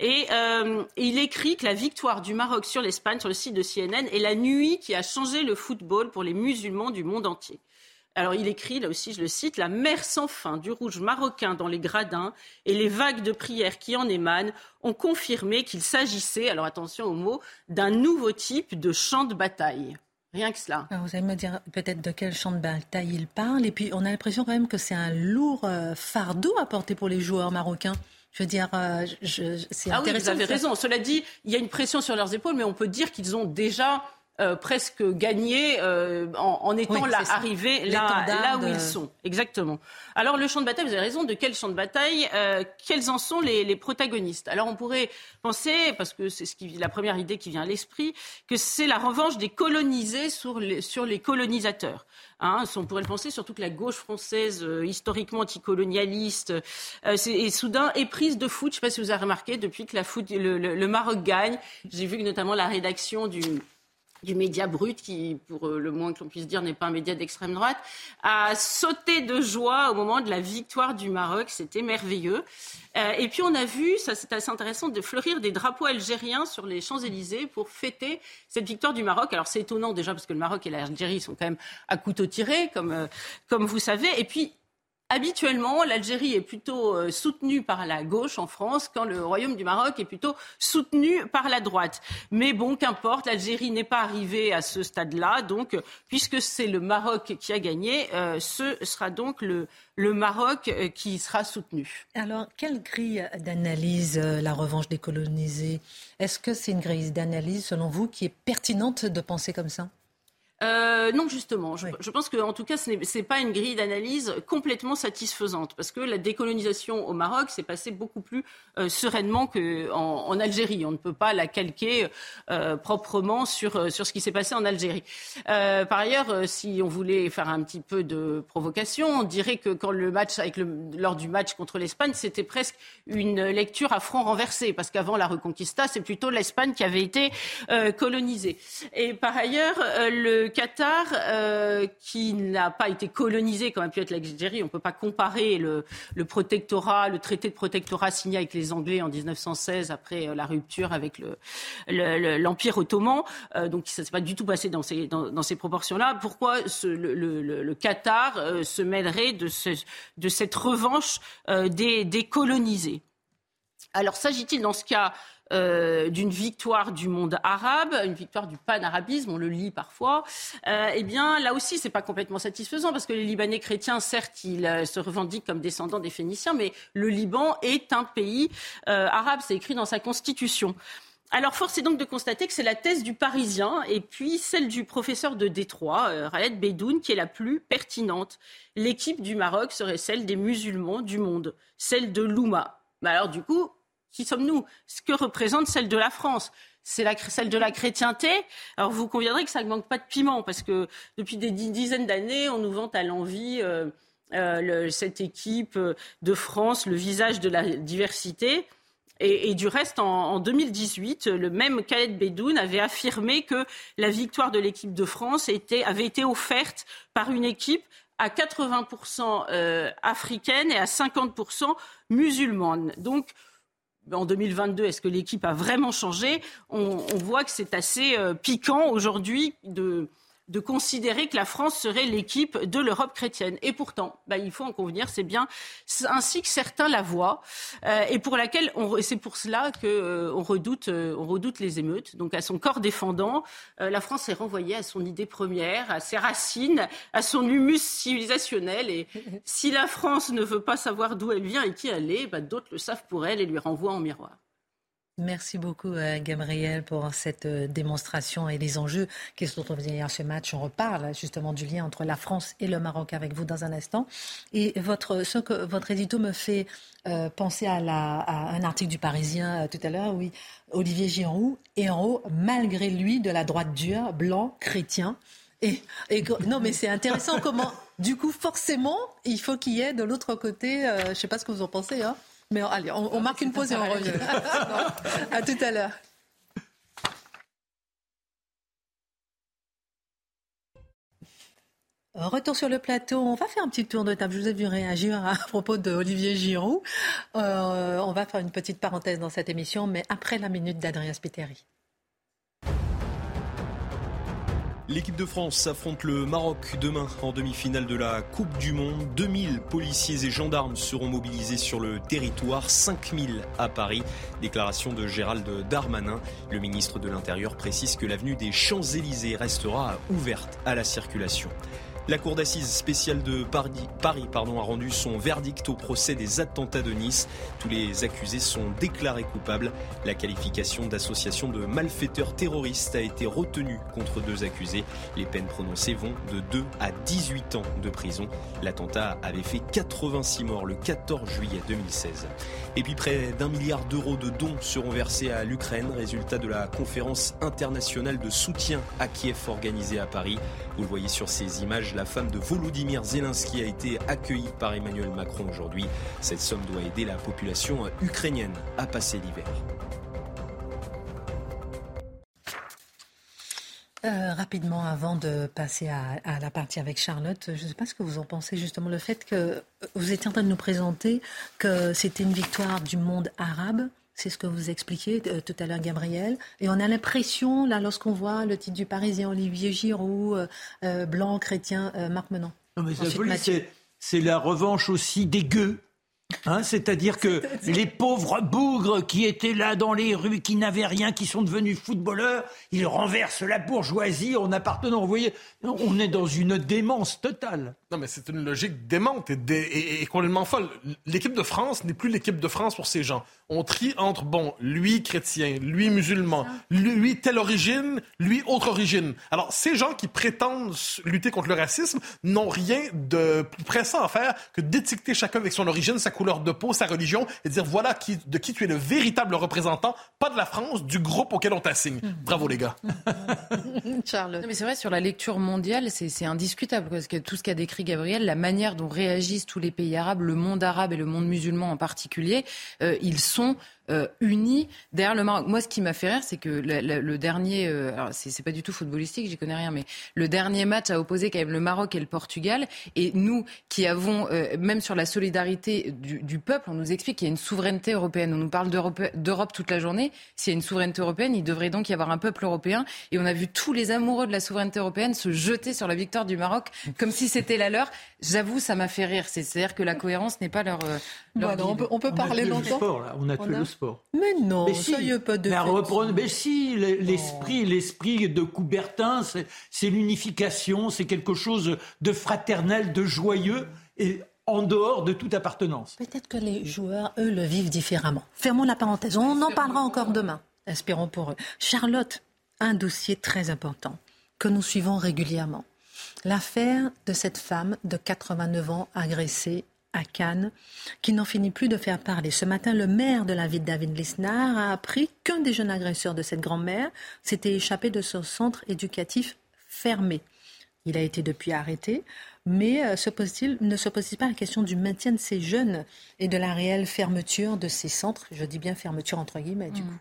Et euh, il écrit que la victoire du Maroc sur l'Espagne, sur le site de CNN, est la nuit qui a changé le football pour les musulmans du monde entier. Alors il écrit, là aussi je le cite, la mer sans fin du rouge marocain dans les gradins et les vagues de prières qui en émanent ont confirmé qu'il s'agissait, alors attention au mot, d'un nouveau type de champ de bataille. Rien que cela. Alors vous allez me dire peut-être de quel champ de bataille il parle. Et puis on a l'impression quand même que c'est un lourd euh, fardeau à porter pour les joueurs marocains. Je veux dire, euh, c'est ah intéressant. Oui, vous avez raison. Cela dit, il y a une pression sur leurs épaules, mais on peut dire qu'ils ont déjà euh, presque gagné euh, en, en, étant oui, là, arrivés là, là, où ils sont. Exactement. Alors le champ de bataille, vous avez raison, de quel champ de bataille euh, Quels en sont les, les, protagonistes? Alors on pourrait penser, parce que c'est ce qui, la première idée qui vient à l'esprit, que c'est la revanche des colonisés sur les, sur les colonisateurs. Hein, on pourrait le penser, surtout que la gauche française, euh, historiquement anticolonialiste, euh, est, soudain éprise de foot. Je ne sais pas si vous avez remarqué, depuis que la foot, le, le, le Maroc gagne, j'ai vu que notamment la rédaction du du média brut, qui, pour le moins que l'on puisse dire, n'est pas un média d'extrême droite, a sauté de joie au moment de la victoire du Maroc. C'était merveilleux. Euh, et puis on a vu, ça c'est assez intéressant, de fleurir des drapeaux algériens sur les Champs-Élysées pour fêter cette victoire du Maroc. Alors c'est étonnant déjà parce que le Maroc et l'Algérie sont quand même à couteau tiré, comme, euh, comme vous savez. Et puis habituellement, l'Algérie est plutôt euh, soutenue par la gauche en France, quand le Royaume du Maroc est plutôt soutenu par la droite. Mais bon, qu'importe, l'Algérie n'est pas arrivée à ce stade-là. Donc, puisque c'est le Maroc qui a gagné, euh, ce sera donc le, Maroc euh, qui sera soutenu. Alors, quelle grille d'analyse la revanche des colonisés? Est-ce que c'est une grille d'analyse, selon vous, qui est pertinente de penser comme ça? Euh, non, justement. Je, oui. je pense qu'en tout cas, ce n'est pas une grille d'analyse complètement satisfaisante, parce que la décolonisation au Maroc s'est passée beaucoup plus euh, sereinement qu'en en Algérie. On ne peut pas la calquer euh, proprement sur, sur ce qui s'est passé en Algérie. Par ailleurs, si on voulait faire un petit peu de provocation, on dirait que quand le match, avec le, lors du match contre l'Espagne, c'était presque une lecture à front renversé, parce qu'avant la Reconquista, c'est plutôt l'Espagne qui avait été colonisée. Et par ailleurs, le Qatar, euh, qui n'a pas été colonisé comme a pu être l'Algérie, on ne peut pas comparer le, protectorat, le traité de protectorat signé avec les Anglais en 1916 après euh, la rupture avec l'Empire le, ottoman. Euh, donc ça ne s'est pas du tout passé dans ces, proportions-là. Pourquoi le, Qatar se mêlerait de, ce, de cette revanche des colonisés? Alors s'agit-il dans ce cas euh, d'une victoire du monde arabe, une victoire du panarabisme, on le lit parfois, euh, eh bien là aussi c'est pas complètement satisfaisant parce que les Libanais chrétiens, certes, ils euh, se revendiquent comme descendants des Phéniciens, mais le Liban est un pays arabe, c'est écrit dans sa constitution. Alors, force est donc de constater que c'est la thèse du Parisien et puis celle du professeur de Détroit, Raled Bedoun, qui est la plus pertinente. L'équipe du Maroc serait celle des musulmans du monde, celle de l'Ouma. Mais alors, du coup, qui sommes-nous? Ce que représente celle de la France? C'est celle de la chrétienté? Alors vous conviendrez que ça ne manque pas de piment, parce que depuis des dizaines d'années, on nous vante à l'envie euh, euh, cette équipe de France, le visage de la diversité. Et, du reste, en, 2018, le même Khaled Bedoun avait affirmé que la victoire de l'équipe de France avait été offerte par une équipe à 80% euh, africaine et à 50% musulmane. Donc, en 2022, est-ce que l'équipe a vraiment changé? On, voit que c'est assez euh, piquant aujourd'hui de, de considérer que la France serait l'équipe de l'Europe chrétienne. Et pourtant, bah, il faut en convenir, c'est bien ainsi que certains la voient, euh, et pour laquelle c'est pour cela qu'on euh, redoute, euh, on redoute les émeutes. Donc à son corps défendant, la France est renvoyée à son idée première, à ses racines, à son humus civilisationnel. Et si la France ne veut pas savoir d'où elle vient et qui elle est, bah, d'autres le savent pour elle et lui renvoient en miroir. Merci beaucoup, euh, Gabriel, pour cette euh, démonstration et les enjeux qui sont à ce match. On reparle justement du lien entre la France et le Maroc avec vous dans un instant. Et votre, ce que, votre édito me fait euh, penser à, un article du Parisien tout à l'heure, oui, Olivier Giroud, héros, malgré lui, de la droite dure, blanc, chrétien. Et, non, mais c'est intéressant comment, du coup, forcément, il faut qu'il y ait de l'autre côté, je ne sais pas ce que vous en pensez, hein, mais allez, on, marque une pause et on revient. à tout à l'heure. Retour sur le plateau. On va faire un petit tour de table. Je vous ai vu réagir à propos de Olivier Giroud. Euh, on va faire une petite parenthèse dans cette émission, mais après la minute d'Adrien Spiteri. L'équipe de France s'affronte le Maroc demain en demi-finale de la Coupe du Monde. 2000 policiers et gendarmes seront mobilisés sur le territoire, 5000 à Paris. Déclaration de Gérald Darmanin. Le ministre de l'Intérieur précise que l'avenue des Champs-Élysées restera ouverte à la circulation. La Cour d'assises spéciale de Paris, pardon, a rendu son verdict au procès des attentats de Nice. Tous les accusés sont déclarés coupables. La qualification d'association de malfaiteurs terroristes a été retenue contre deux accusés. Les peines prononcées vont de 2 à 18 ans de prison. L'attentat avait fait 86 morts le 14 juillet 2016. Et puis près d'un milliard d'euros de dons seront versés à l'Ukraine, résultat de la conférence internationale de soutien à Kiev organisée à Paris. Vous le voyez sur ces images, la femme de Volodymyr Zelensky a été accueillie par Emmanuel Macron aujourd'hui. Cette somme doit aider la population ukrainienne à passer l'hiver. Euh, rapidement, avant de passer à, à, la partie avec Charlotte, je ne sais pas ce que vous en pensez justement, le fait que vous étiez en train de nous présenter que c'était une victoire du monde arabe c'est ce que vous expliquiez euh, tout à l'heure, Gabriel. Et on a l'impression, là, lorsqu'on voit le titre du Parisien, Olivier Giroud, euh, euh, blanc, chrétien, Marc Menon. Non, mais c'est la revanche aussi des gueux Hein, c'est-à-dire que les pauvres bougres qui étaient là dans les rues, qui n'avaient rien, qui sont devenus footballeurs, ils renversent la bourgeoisie en appartenant. Vous voyez, on est dans une démence totale. Non, mais c'est une logique démente et, complètement folle. L'équipe de France n'est plus l'équipe de France pour ces gens. On trie entre, bon, lui chrétien, lui musulman, lui, telle origine, lui autre origine. Alors, ces gens qui prétendent lutter contre le racisme n'ont rien de plus pressant à faire que d'étiqueter chacun avec son origine, sa couleur de peau, sa religion, et dire voilà qui, de qui tu es le véritable représentant, pas de la France, du groupe auquel on t'assigne. Bravo les gars. Charlotte. mais c'est vrai, sur la lecture mondiale, c'est indiscutable, parce que tout ce qu'a décrit Gabriel, la manière dont réagissent tous les pays arabes, le monde arabe et le monde musulman en particulier, euh, ils sont euh, unis derrière le Maroc. Moi, ce qui m'a fait rire, c'est que le, dernier, euh, alors c'est pas du tout footballistique, j'y connais rien, mais le dernier match a opposé quand même le Maroc et le Portugal. Et nous, qui avons, euh, même sur la solidarité du, peuple, on nous explique qu'il y a une souveraineté européenne. On nous parle d'Europe toute la journée. S'il y a une souveraineté européenne, il devrait donc y avoir un peuple européen. Et on a vu tous les amoureux de la souveraineté européenne se jeter sur la victoire du Maroc comme si c'était la leur. J'avoue, ça m'a fait rire. C'est-à-dire que la cohérence n'est pas leur. On, peut, on peut parler longtemps. On a tué le sport. Mais non, mais si, ça pas de. Mais, mais si, l'esprit, l'esprit de Coubertin, c'est l'unification, c'est quelque chose de fraternel, de joyeux et en dehors de toute appartenance. Peut-être que les joueurs, eux, le vivent différemment. Fermons la parenthèse. On en parlera encore demain. Espérons pour eux. Charlotte, un dossier très important que nous suivons régulièrement. L'affaire de cette femme de 89 ans agressée à Cannes, qui n'en finit plus de faire parler. Ce matin, le maire de la ville, David Lisnard, a appris qu'un des jeunes agresseurs de cette grand-mère s'était échappé de son centre éducatif fermé. Il a été depuis arrêté, mais euh, se pose ne se pose-t-il pas la question du maintien de ces jeunes et de la réelle fermeture de ces centres? Je dis bien fermeture entre guillemets, du mmh. coup.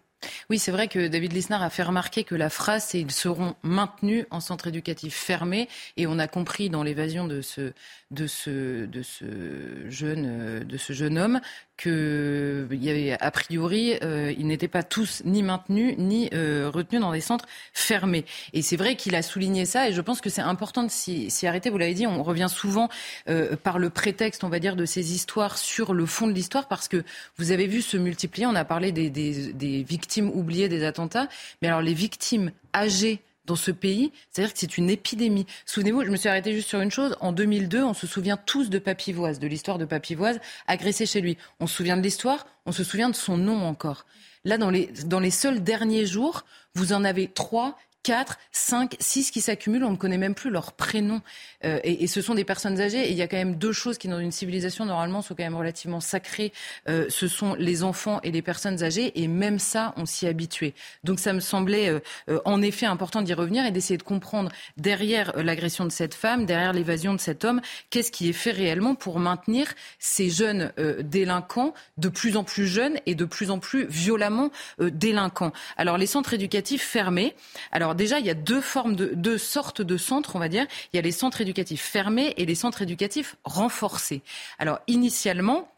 Oui, c'est vrai que David Lisnard a fait remarquer que la phrase c'est ils seront maintenus en centre éducatif fermé et on a compris dans l'évasion de ce de ce de ce jeune de ce jeune homme que il y avait a priori euh, ils n'étaient pas tous ni maintenus ni euh, retenus dans des centres fermés. Et c'est vrai qu'il a souligné ça et je pense que c'est important de s'y arrêter. Vous l'avez dit, on revient souvent euh, par le prétexte, on va dire, de ces histoires sur le fond de l'histoire parce que vous avez vu se multiplier. On a parlé des, des, des victimes oubliées des attentats, mais alors les victimes âgées dans ce pays, c'est-à-dire que c'est une épidémie. Souvenez-vous, je me suis arrêtée juste sur une chose. En 2002, on se souvient tous de Papivoise, de l'histoire de Papivoise, agressée chez lui. On se souvient de l'histoire, on se souvient de son nom encore. Là, dans les, dans les seuls derniers jours, vous en avez trois 4, 5, 6 qui s'accumulent, on ne connaît même plus leur prénom. Euh, et, ce sont des personnes âgées. Et il y a quand même deux choses qui, dans une civilisation, normalement, sont quand même relativement sacrées. Euh, ce sont les enfants et les personnes âgées. Et même ça, on s'y habitué. Donc ça me semblait euh, en effet important d'y revenir et d'essayer de comprendre derrière l'agression de cette femme, derrière l'évasion de cet homme, qu'est-ce qui est fait réellement pour maintenir ces jeunes délinquants de plus en plus jeunes et de plus en plus violemment délinquants. Alors les centres éducatifs fermés. Alors alors déjà, il y a deux formes de deux sortes de centres, on va dire. Il y a les centres éducatifs fermés et les centres éducatifs renforcés. Alors initialement,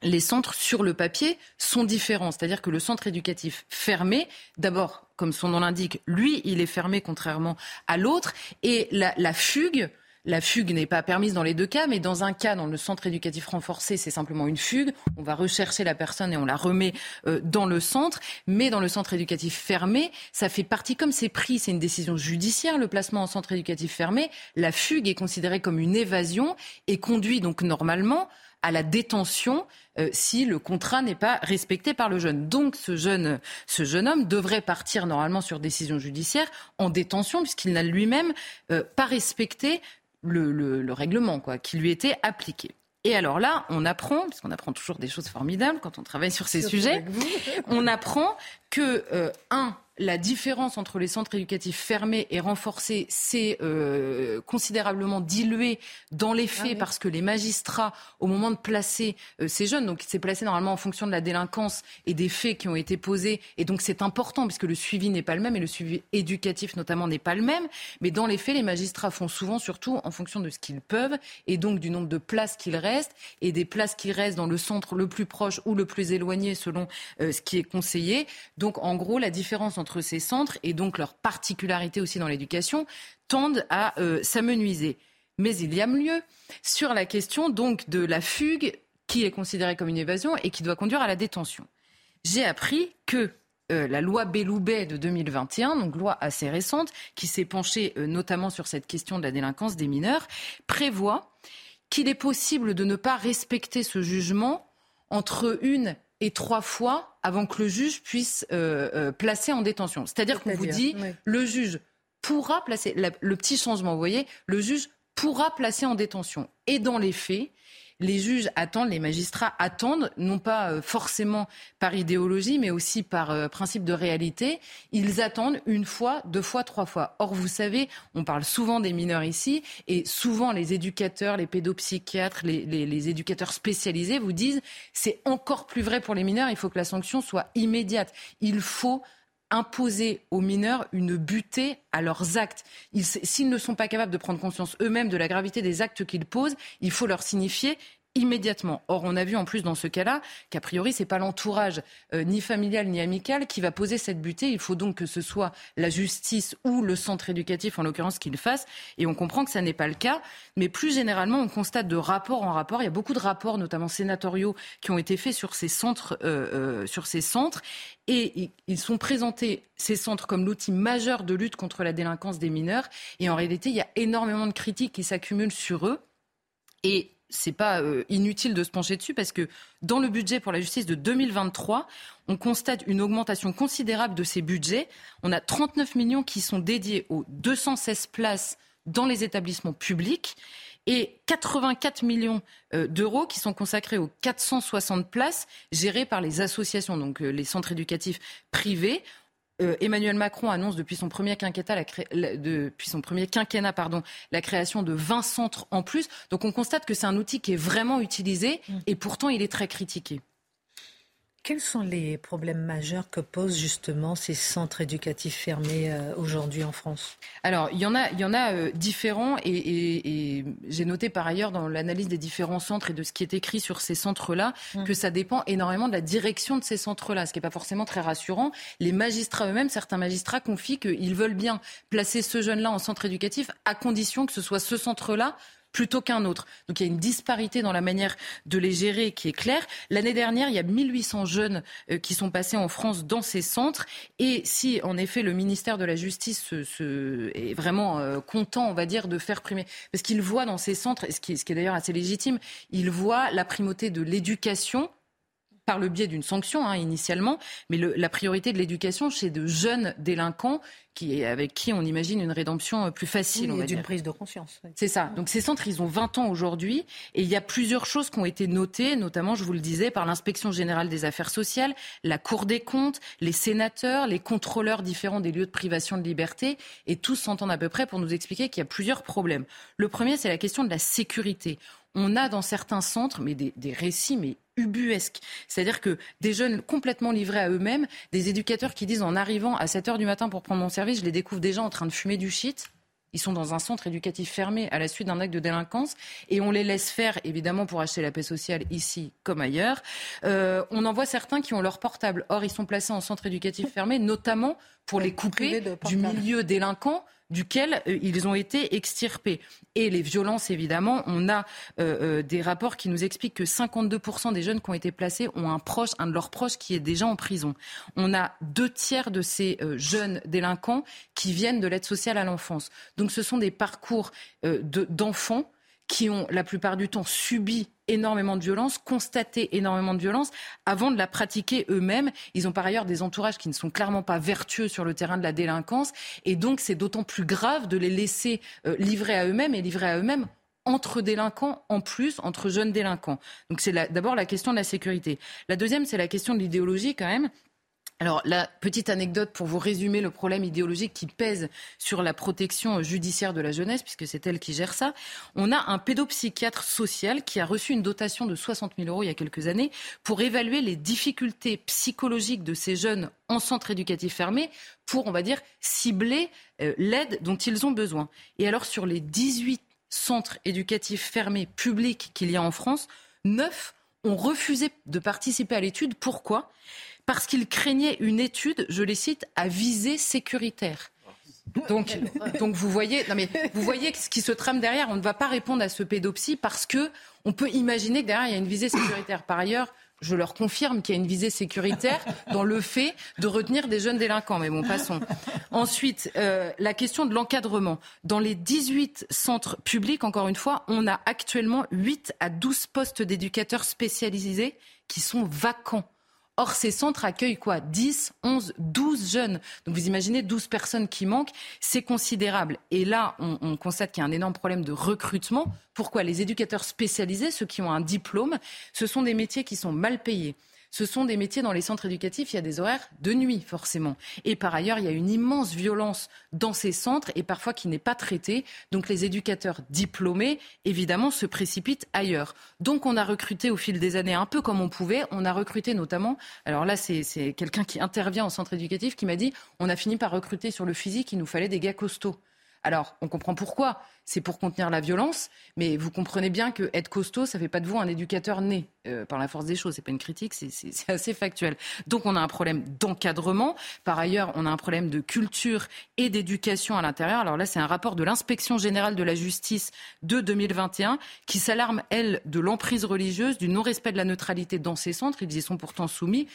les centres sur le papier sont différents. C'est-à-dire que le centre éducatif fermé, d'abord, comme son nom l'indique, lui, il est fermé contrairement à l'autre. Et la, la fugue, la fugue n'est pas permise dans les deux cas, mais dans un cas, dans le centre éducatif renforcé, c'est simplement une fugue. On va rechercher la personne et on la remet euh, dans le centre. Mais dans le centre éducatif fermé, ça fait partie, comme c'est pris, c'est une décision judiciaire, le placement en centre éducatif fermé. La fugue est considérée comme une évasion et conduit donc normalement à la détention euh, si le contrat n'est pas respecté par le jeune. Donc ce jeune, ce jeune homme devrait partir normalement sur décision judiciaire en détention puisqu'il n'a lui-même euh, pas respecté le, règlement quoi, qui lui était appliqué. Et alors là, on apprend, puisqu'on apprend toujours des choses formidables quand on travaille sur ces sujets, on apprend que, euh, un, la différence entre les centres éducatifs fermés et renforcés s'est euh, considérablement diluée dans les faits ah parce que les magistrats, au moment de placer euh, ces jeunes, donc c'est placé normalement en fonction de la délinquance et des faits qui ont été posés, et donc c'est important puisque le suivi n'est pas le même et le suivi éducatif notamment n'est pas le même, mais dans les faits, les magistrats font souvent surtout en fonction de ce qu'ils peuvent et donc du nombre de places qu'il reste et des places qui restent dans le centre le plus proche ou le plus éloigné selon euh, ce qui est conseillé. Donc en gros, la différence entre ces centres et donc leur particularité aussi dans l'éducation tendent à euh, s'amenuiser. Mais il y a mieux sur la question de la fugue qui est considérée comme une évasion et qui doit conduire à la détention. J'ai appris que euh, la loi Belloubet de 2021, donc loi assez récente, qui s'est penchée euh, notamment sur cette question de la délinquance des mineurs, prévoit qu'il est possible de ne pas respecter ce jugement entre une et trois fois avant que le juge puisse euh, euh, placer en détention. C'est-à-dire qu'on vous dit, le juge pourra placer, le petit changement, vous voyez, le juge pourra placer en détention. Et dans les faits, les juges attendent, les magistrats attendent, non pas euh, forcément par idéologie, mais aussi par euh, principe de réalité. Ils attendent une fois, deux fois, trois fois. Or, vous savez, on parle souvent des mineurs ici, et souvent les éducateurs, les pédopsychiatres, les, les éducateurs spécialisés vous disent c'est encore plus vrai pour les mineurs, il faut que la sanction soit immédiate. Il faut imposer aux mineurs une butée à leurs actes. S'ils ne sont pas capables de prendre conscience eux-mêmes de la gravité des actes qu'ils posent, il faut leur signifier immédiatement. Or, on a vu en plus dans ce cas-là qu'a priori, c'est pas l'entourage euh, ni familial ni amical qui va poser cette butée. Il faut donc que ce soit la justice ou le centre éducatif, en l'occurrence, qui le fasse. Et on comprend que ça n'est pas le cas. Mais plus généralement, on constate de rapport en rapport. Il y a beaucoup de rapports, notamment sénatoriaux, qui ont été faits sur ces centres, euh, euh, sur ces centres. Et ils sont présentés, ces centres, comme l'outil majeur de lutte contre la délinquance des mineurs. Et en réalité, il y a énormément de critiques qui s'accumulent sur eux. Et c'est pas euh, inutile de se pencher dessus parce que dans le budget pour la justice de 2023, on constate une augmentation considérable de ces budgets. On a 39 millions qui sont dédiés aux 216 places dans les établissements publics et 84 millions euh, d'euros qui sont consacrés aux 460 places gérées par les associations, donc euh, les centres éducatifs privés. Euh, Emmanuel Macron annonce depuis son premier quinquennat, la, depuis son premier quinquennat pardon, la création de 20 centres en plus. Donc on constate que c'est un outil qui est vraiment utilisé mmh. et pourtant il est très critiqué. Quels sont les problèmes majeurs que posent justement ces centres éducatifs fermés euh, aujourd'hui en France? Alors, il y en a, il y en a euh, différents et, j'ai noté par ailleurs dans l'analyse des différents centres et de ce qui est écrit sur ces centres-là mmh. que ça dépend énormément de la direction de ces centres-là, ce qui n'est pas forcément très rassurant. Les magistrats eux-mêmes, certains magistrats confient qu'ils veulent bien placer ce jeune-là en centre éducatif à condition que ce soit ce centre-là plutôt qu'un autre. Donc il y a une disparité dans la manière de les gérer qui est claire. L'année dernière, il y a 1800 jeunes euh, qui sont passés en France dans ces centres. Et si, en effet, le ministère de la Justice se, est vraiment euh, content, on va dire, de faire primer, parce qu'il voit dans ces centres, ce qui, ce qui est d'ailleurs assez légitime, il voit la primauté de l'éducation par le biais d'une sanction hein, initialement, mais la priorité de l'éducation chez de jeunes délinquants qui, avec qui on imagine une rédemption euh, plus facile. Oui, d'une prise de conscience. C'est ça. Donc ces centres, ils ont 20 ans aujourd'hui et il y a plusieurs choses qui ont été notées, notamment, je vous le disais, par l'inspection générale des affaires sociales, la Cour des comptes, les sénateurs, les contrôleurs différents des lieux de privation de liberté et tous s'entendent à peu près pour nous expliquer qu'il y a plusieurs problèmes. Le premier, c'est la question de la sécurité on a dans certains centres mais des, des récits mais ubuesques. C'est-à-dire que des jeunes complètement livrés à eux-mêmes, des éducateurs qui disent en arrivant à 7 heures du matin pour prendre mon service, je les découvre déjà en train de fumer du shit. Ils sont dans un centre éducatif fermé à la suite d'un acte de délinquance et on les laisse faire, évidemment, pour acheter la paix sociale ici comme ailleurs. Euh, on en voit certains qui ont leur portable. Or, ils sont placés en centre éducatif fermé, notamment pour les couper du milieu délinquant duquel euh, ils ont été extirpés. Et les violences, évidemment, on a euh, euh, des rapports qui nous expliquent que 52% des jeunes qui ont été placés ont un proche, un de leurs proches qui est déjà en prison. On a deux tiers de ces jeunes délinquants qui viennent de l'aide sociale à l'enfance. Donc ce sont des parcours d'enfants qui ont la plupart du temps subi énormément de violence, constaté énormément de violence avant de la pratiquer eux-mêmes. Ils ont par ailleurs des entourages qui ne sont clairement pas vertueux sur le terrain de la délinquance. Et donc, c'est d'autant plus grave de les laisser euh, livrer à eux-mêmes et livrer à eux-mêmes entre délinquants en plus, entre jeunes délinquants. Donc c'est d'abord la question de la sécurité. La deuxième, c'est la question de l'idéologie quand même. Alors, la petite anecdote pour vous résumer le problème idéologique qui pèse sur la protection judiciaire de la jeunesse, puisque c'est elle qui gère ça. On a un pédopsychiatre social qui a reçu une dotation de 60 000 euros il y a quelques années pour évaluer les difficultés psychologiques de ces jeunes en centre éducatif fermé pour, on va dire, cibler euh, l'aide dont ils ont besoin. Et alors, sur les 18 centres éducatifs fermés publics qu'il y a en France, 9 ont refusé de participer à l'étude. Pourquoi? Parce qu'il craignait une étude, je les cite, à visée sécuritaire. Donc, donc vous voyez, non mais vous voyez ce qui se trame derrière. On ne va pas répondre à ce pédopsie parce que on peut imaginer que derrière il y a une visée sécuritaire. Par ailleurs, je leur confirme qu'il y a une visée sécuritaire dans le fait de retenir des jeunes délinquants. Mais bon, passons. Ensuite, euh, la question de l'encadrement. Dans les 18 centres publics, encore une fois, on a actuellement 8 à 12 postes d'éducateurs spécialisés qui sont vacants. Or, ces centres accueillent quoi? 10, 11, 12 jeunes. Donc vous imaginez 12 personnes qui manquent, c'est considérable. Et là, on, on constate qu'il y a un énorme problème de recrutement. Pourquoi? Les éducateurs spécialisés, ceux qui ont un diplôme, ce sont des métiers qui sont mal payés ce sont des métiers dans les centres éducatifs, il y a des horaires de nuit forcément. Et par ailleurs, il y a une immense violence dans ces centres et parfois qui n'est pas traitée. Donc les éducateurs diplômés, évidemment, se précipitent ailleurs. Donc on a recruté au fil des années un peu comme on pouvait. On a recruté notamment, alors là c'est quelqu'un qui intervient en centre éducatif qui m'a dit, on a fini par recruter sur le physique, il nous fallait des gars costauds. Alors, on comprend pourquoi. C'est pour contenir la violence, mais vous comprenez bien que être costaud, ça fait pas de vous un éducateur né euh, par la force des choses. C'est pas une critique, c'est assez factuel. Donc, on a un problème d'encadrement. Par ailleurs, on a un problème de culture et d'éducation à l'intérieur. Alors là, c'est un rapport de l'inspection générale de la justice de 2021 qui s'alarme, elle, de l'emprise religieuse, du non-respect de la neutralité dans ces centres. Ils y sont pourtant soumis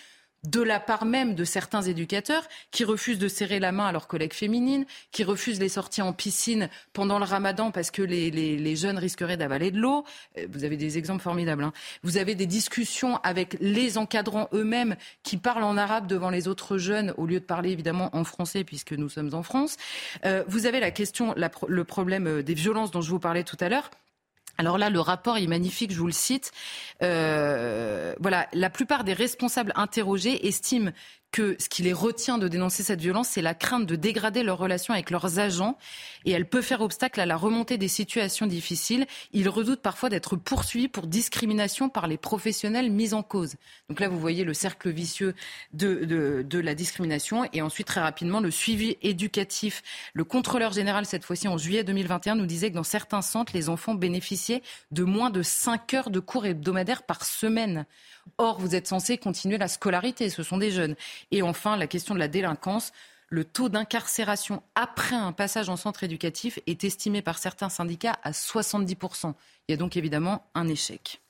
de la part même de certains éducateurs qui refusent de serrer la main à leurs collègues féminines, qui refusent les sorties en piscine pendant le ramadan parce que les, jeunes risqueraient d'avaler de l'eau. Euh, vous avez des exemples formidables. Hein. Vous avez des discussions avec les encadrants eux-mêmes qui parlent en arabe devant les autres jeunes au lieu de parler évidemment en français puisque nous sommes en France. Euh, vous avez la question, le problème euh, des violences dont je vous parlais tout à l'heure. Alors là, le rapport est magnifique, je vous le cite. Euh, voilà, la plupart des responsables interrogés estiment que ce qui les retient de dénoncer cette violence, c'est la crainte de dégrader leurs relations avec leurs agents et elle peut faire obstacle à la remontée des situations difficiles. Ils redoutent parfois d'être poursuivis pour discrimination par les professionnels mis en cause. Donc là, vous voyez le cercle vicieux de, de, de la discrimination et ensuite très rapidement le suivi éducatif. Le contrôleur général, cette fois-ci en juillet 2021, nous disait que dans certains centres, les enfants bénéficiaient de moins de 5 heures de cours hebdomadaires par semaine. Or, vous êtes censé continuer la scolarité, ce sont des jeunes. Et enfin, la question de la délinquance. Le taux d'incarcération après un passage en centre éducatif est estimé par certains syndicats à 70%. Il y a donc évidemment un échec.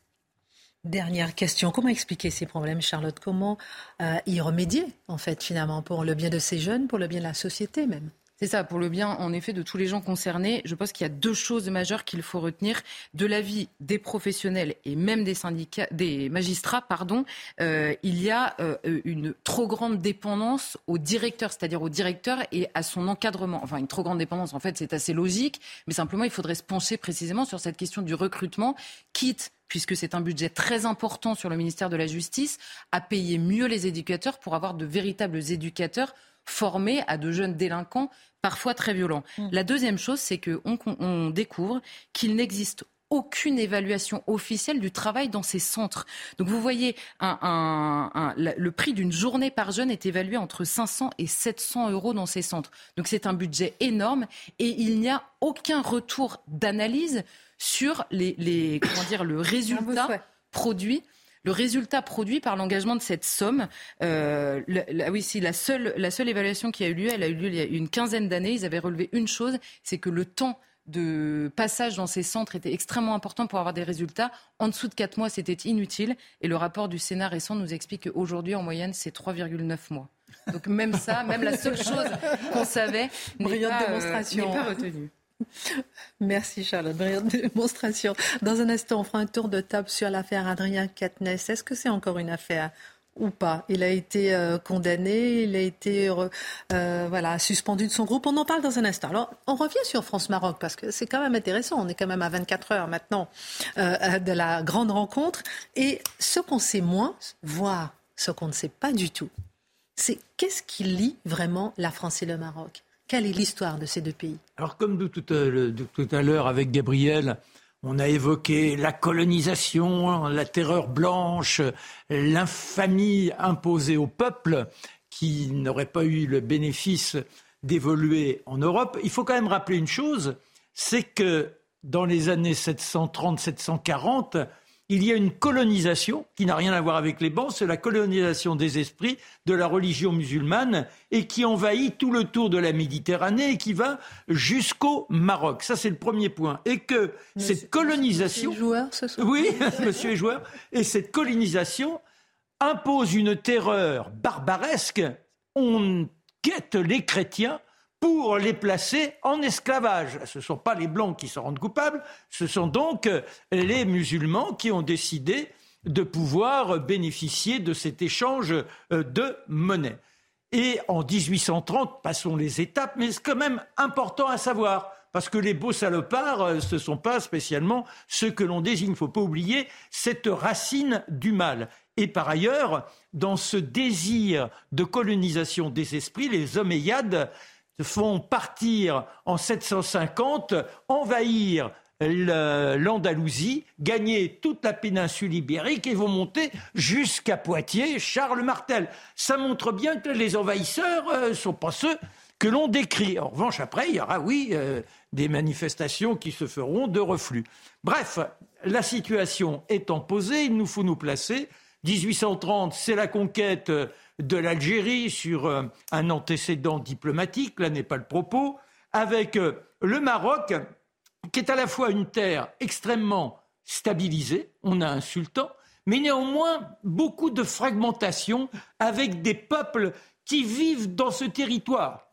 Dernière question. Comment expliquer ces problèmes, Charlotte? Comment euh, y remédier, en fait, finalement, pour le bien de ces jeunes, pour le bien de la société même? C'est ça, pour le bien, en effet, de tous les gens concernés. Je pense qu'il y a deux choses majeures qu'il faut retenir. De l'avis des professionnels et même des syndicats, des magistrats, pardon, euh, il y a euh, une trop grande dépendance au directeur, c'est-à-dire au directeur et à son encadrement. Enfin, une trop grande dépendance, en fait, c'est assez logique, mais simplement, il faudrait se pencher précisément sur cette question du recrutement, quitte puisque c'est un budget très important sur le ministère de la Justice, à payer mieux les éducateurs pour avoir de véritables éducateurs formés à de jeunes délinquants parfois très violents. Mm. La deuxième chose, c'est qu'on on découvre qu'il n'existe aucune évaluation officielle du travail dans ces centres. Donc vous voyez, le prix d'une journée par jeune est évalué entre 500 et 700 euros dans ces centres. Donc c'est un budget énorme et il n'y a aucun retour d'analyse sur les, comment dire, le résultat produit le résultat produit par l'engagement de cette somme. Euh, oui, si la seule, la seule évaluation qui a eu lieu, elle a eu lieu il y a une quinzaine d'années. Ils avaient relevé une chose, c'est que le temps de passage dans ces centres était extrêmement important pour avoir des résultats. En dessous de 4 mois, c'était inutile. Et le rapport du Sénat récent nous explique qu'aujourd'hui, en moyenne, c'est 3,9 mois. Donc même ça, même la seule chose qu'on savait n'est pas, euh, pas retenue. Merci Charlotte, démonstration. Dans un instant, on fera un tour de table sur l'affaire Adrien Quatennens. Est-ce que c'est encore une affaire ou pas? Il a été euh, condamné, il a été euh, voilà suspendu de son groupe. On en parle dans un instant. Alors, on revient sur France-Maroc parce que c'est quand même intéressant. On est quand même à 24 heures maintenant euh, de la grande rencontre. Et ce qu'on sait moins, voire ce qu'on ne sait pas du tout, c'est qu'est-ce qui lie vraiment la France et le Maroc? Quelle est l'histoire de ces deux pays? Alors, comme de tout à l'heure avec Gabriel, on a évoqué la colonisation, la terreur blanche, l'infamie imposée au peuple qui n'aurait pas eu le bénéfice d'évoluer en Europe. Il faut quand même rappeler une chose, c'est que dans les années 730-740, il y a une colonisation qui n'a rien à voir avec les bancs, c'est la colonisation des esprits de la religion musulmane et qui envahit tout le tour de la Méditerranée et qui va jusqu'au Maroc. Ça, c'est le premier point. Et que cette colonisation. Monsieur joueur, ce soir. Oui, monsieur est joueur. Et cette colonisation impose une terreur barbaresque. On guette les chrétiens pour les placer en esclavage. Ce ne sont pas les Blancs qui se rendent coupables, ce sont donc euh, les musulmans qui ont décidé de pouvoir bénéficier de cet échange euh, de monnaie. Et en 1830, passons les étapes, mais c'est quand même important à savoir, parce que les beaux salopards, euh, ce ne sont pas spécialement ceux que l'on désigne. Il ne faut pas oublier cette racine du mal. Et par ailleurs, dans ce désir de colonisation des esprits, les Omeyyades font partir en 750, envahir l'Andalousie, gagner toute la péninsule ibérique et vont monter jusqu'à Poitiers, Charles Martel. Ça montre bien que les envahisseurs ne euh, sont pas ceux que l'on décrit. En revanche, après, il y aura, oui, euh, des manifestations qui se feront de reflux. Bref, la situation étant posée, il nous faut nous placer. 1830, c'est la conquête de l'Algérie sur euh, un antécédent diplomatique, là n'est pas le propos, avec le Maroc qui est à la fois une terre extrêmement stabilisée, on a un sultan, mais néanmoins beaucoup de fragmentation avec des peuples qui vivent dans ce territoire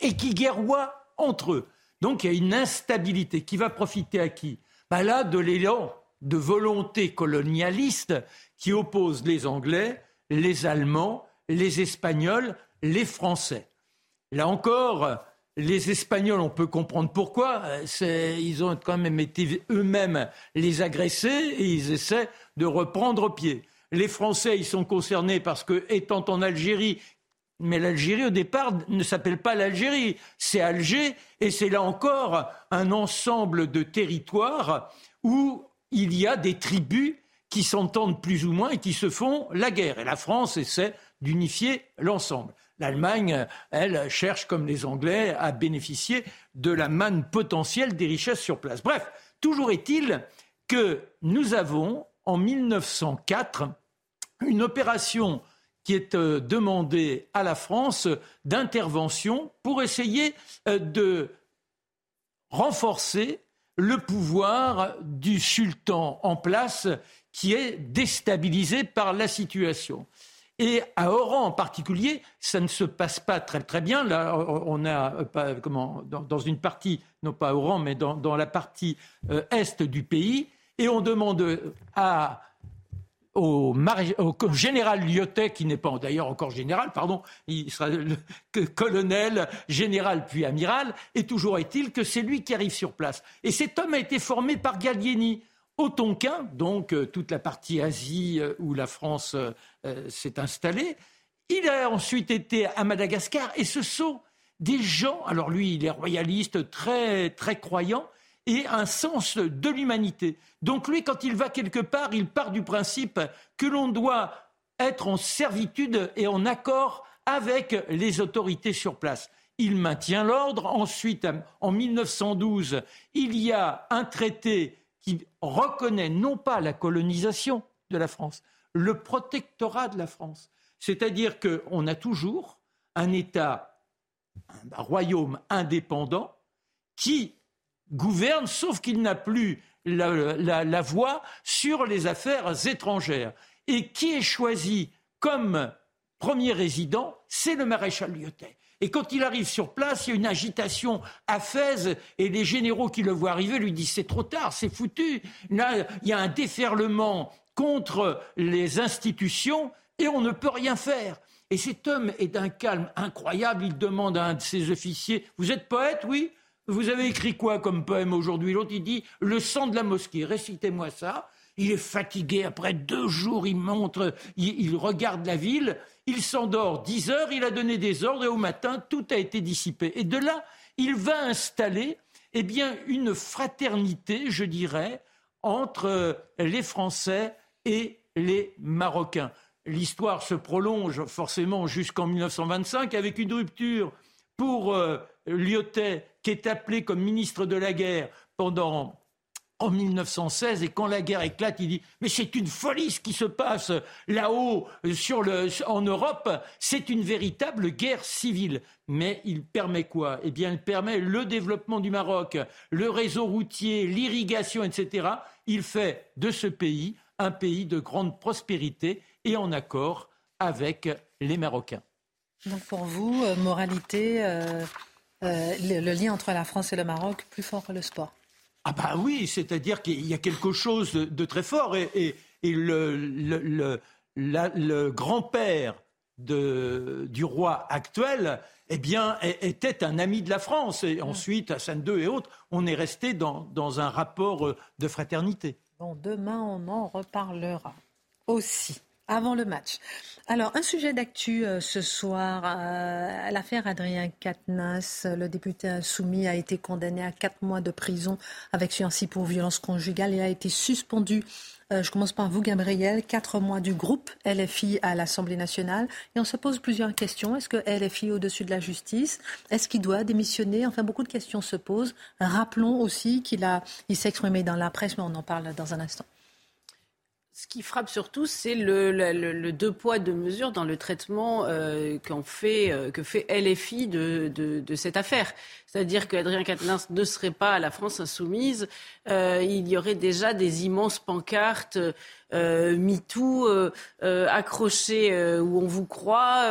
et qui guerroient entre eux. Donc il y a une instabilité qui va profiter à qui? Bah Là, de l'élan de volonté colonialiste qui oppose les Anglais, les Allemands, les Espagnols, les Français. Là encore, les Espagnols, on peut comprendre pourquoi. Ils ont quand même été eux-mêmes les agressés et ils essaient de reprendre pied. Les Français, ils sont concernés parce que, étant en Algérie, mais l'Algérie, au départ, ne s'appelle pas l'Algérie, c'est Alger, et c'est là encore un ensemble de territoires où il y a des tribus qui s'entendent plus ou moins et qui se font la guerre. Et la France essaie d'unifier l'ensemble. L'Allemagne, elle, cherche, comme les Anglais, à bénéficier de la manne potentielle des richesses sur place. Bref, toujours est-il que nous avons, en 1904, une opération qui est euh, demandée à la France d'intervention pour essayer euh, de renforcer le pouvoir du sultan en place qui est déstabilisé par la situation. Et à Oran en particulier, ça ne se passe pas très très bien. Là, on a euh, pas, comment dans, une partie, non pas à Oran, mais dans, la partie euh, est du pays, et on demande à au, général Lyotet, qui n'est pas d'ailleurs encore général, pardon, il sera colonel, général puis amiral, et toujours est-il que c'est lui qui arrive sur place. Et cet homme a été formé par Gallieni au Tonkin, donc euh, toute la partie Asie euh, où la France euh, s'est installée. Il a ensuite été à Madagascar et ce sont des gens, alors lui il est royaliste, très, très croyant, et un sens de l'humanité. Donc lui, quand il va quelque part, il part du principe que l'on doit être en servitude et en accord avec les autorités sur place. Il maintient l'ordre. Ensuite, en 1912, il y a un traité qui reconnaît non pas la colonisation de la France, le protectorat de la France. C'est-à-dire qu'on a toujours un État, un royaume indépendant qui gouverne, sauf qu'il n'a plus la, voix sur les affaires étrangères. Et qui est choisi comme premier résident, c'est le maréchal Lyotet. Et quand il arrive sur place, il y a une agitation à Fès et les généraux qui le voient arriver lui disent c'est trop tard, c'est foutu. Là, il y a un déferlement contre les institutions et on ne peut rien faire. Et cet homme est d'un calme incroyable. Il demande à un de ses officiers Vous êtes poète, oui? Vous avez écrit quoi comme poème aujourd'hui? L'autre, il dit Le sang de la mosquée. Récitez-moi ça. Il est fatigué. Après deux jours, il montre, il regarde la ville. Il s'endort 10 heures, il a donné des ordres et au matin, tout a été dissipé. Et de là, il va installer eh bien, une fraternité, je dirais, entre euh, les Français et les Marocains. L'histoire se prolonge forcément jusqu'en 1925 avec une rupture pour euh, qui est appelé comme ministre de la guerre pendant en 1916 et quand la guerre éclate, il dit mais c'est une folie ce qui se passe là-haut en Europe, c'est une véritable guerre civile. Mais il permet quoi? Eh bien, il permet le développement du Maroc, le réseau routier, l'irrigation, etc. Il fait de ce pays un pays de grande prospérité et en accord avec les Marocains. Donc pour vous, euh, moralité, euh, euh, le lien entre la France et le Maroc plus fort que le sport? Ah bah oui, c'est-à-dire qu'il y a quelque chose de, très fort et, Et le, le, le, grand-père du roi actuel, eh bien, était un ami de la France. Et ensuite, Hassan II et autres, on est resté dans, dans un rapport euh, de fraternité. Bon, demain, on en reparlera aussi avant le match. Alors, un sujet d'actu euh, ce soir, euh, l'affaire Adrien Quatennens, le député insoumis a été condamné à quatre mois de prison avec sursis pour violence conjugale et a été suspendu. Euh, je commence par vous, Gabriel. Quatre mois du groupe LFI à l'Assemblée nationale. Et on se pose plusieurs questions. Est-ce que LFI est au-dessus de la justice Est-ce qu'il doit démissionner? Enfin, beaucoup de questions se posent. Rappelons aussi qu'il il s'est exprimé dans la presse, mais on en parle dans un instant ce qui frappe surtout, c'est le, deux poids, deux mesures dans le traitement euh, fait, euh, que fait LFI de, de, cette affaire. C'est-à-dire qu'Adrien Quatennens ne serait pas à la France insoumise. Euh, il y aurait déjà des immenses pancartes euh, MeToo euh, euh, accroché euh, où on vous croit,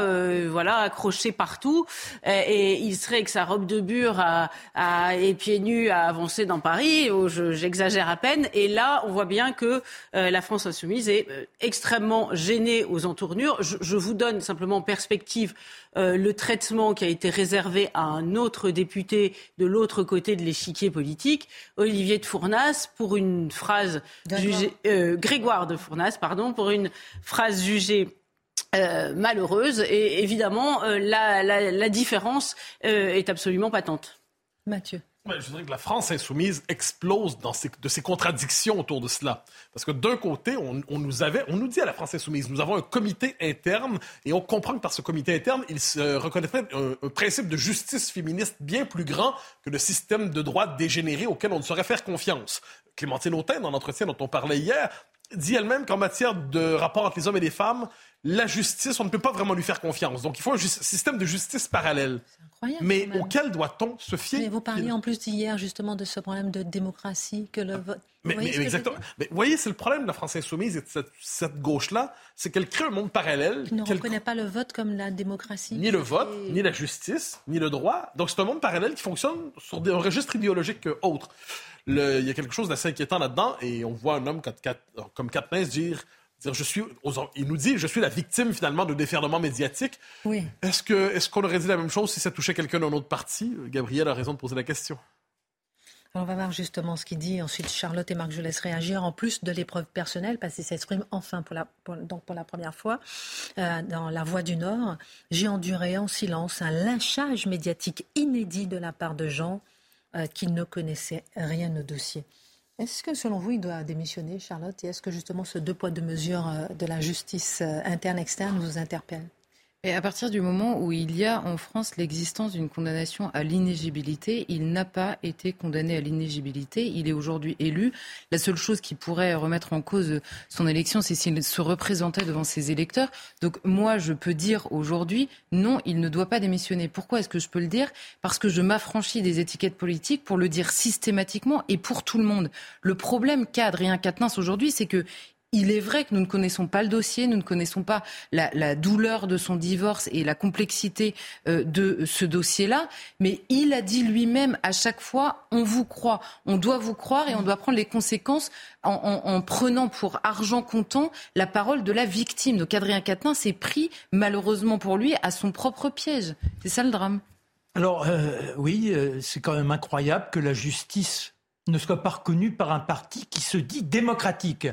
voilà, accroché partout. Et, il serait avec sa robe de bure à, et pieds nus à avancer dans Paris. J'exagère à peine. Et là, on voit bien que la France insoumise est extrêmement gênée aux entournures. Je, je vous donne simplement en perspective le traitement qui a été réservé à un autre député de l'autre côté de l'échiquier politique, Olivier de Fournas, pour une phrase jugée, euh, Grégoire de Fournas, pardon, pour une phrase jugée euh, malheureuse. Et évidemment, la, la, différence est absolument patente. Mathieu je dirais que la France insoumise explose dans de ses contradictions autour de cela. Parce que d'un côté, on, nous avait, dit à la France insoumise, nous avons un comité interne et on comprend que par ce comité interne, il se reconnaîtrait un, un principe de justice féministe bien plus grand que le système de droit dégénéré auquel on ne saurait faire confiance. Clémentine Autain, dans l'entretien dont on parlait hier, dit elle-même qu'en matière de rapport entre les hommes et les femmes, la justice, on ne peut pas vraiment lui faire confiance. Donc il faut un système de justice parallèle. Incroyable, mais auquel doit-on se fier? Mais Vous parliez en plus hier justement de ce problème de démocratie que le vote. Mais, exactement. Mais vous voyez, c'est le problème de la France insoumise et de cette, gauche-là, c'est qu'elle crée un monde parallèle. Qui ne reconnaît pas le vote comme la démocratie. Ni le vote, ni la justice, ni le droit. Donc c'est un monde parallèle qui fonctionne sur un registre idéologique autre. Il y a quelque chose d'assez inquiétant là-dedans et on voit un homme comme Katniss dire je suis, il nous dit, je suis la victime finalement de déferlement médiatique. Oui. Est-ce que, est-ce qu'on aurait dit la même chose si ça touchait quelqu'un d'un autre parti? Gabriel a raison de poser la question. on va voir justement ce qu'il dit. Ensuite, Charlotte et Marc, je laisse réagir. En plus de l'épreuve personnelle, parce qu'il s'exprime enfin pour la, donc pour la première fois euh, dans La Voix du Nord. J'ai enduré en silence un lynchage médiatique inédit de la part de gens euh, qui ne connaissaient rien au dossier. Est-ce que selon vous, il doit démissionner, Charlotte? Et est-ce que justement ce deux poids, deux mesures euh, de la justice euh, interne-externe vous interpelle? Et à partir du moment où il y a en France l'existence d'une condamnation à l'inégibilité, il n'a pas été condamné à l'inégibilité. Il est aujourd'hui élu. La seule chose qui pourrait remettre en cause son élection, c'est s'il se représentait devant ses électeurs. Donc moi, je peux dire aujourd'hui, non, il ne doit pas démissionner. Pourquoi est-ce que je peux le dire? Parce que je m'affranchis des étiquettes politiques pour le dire systématiquement et pour tout le monde. Le problème qu'a Adrien Quatennens aujourd'hui, c'est que il est vrai que nous ne connaissons pas le dossier, nous ne connaissons pas la, douleur de son divorce et la complexité euh, de ce dossier-là, mais il a dit lui-même à chaque fois, on vous croit, on doit vous croire et on doit prendre les conséquences en, prenant pour argent comptant la parole de la victime. Donc Adrien Quatennens s'est pris, malheureusement pour lui, à son propre piège. C'est ça le drame. Alors euh, oui, euh, c'est quand même incroyable que la justice ne soit pas reconnue par un parti qui se dit démocratique.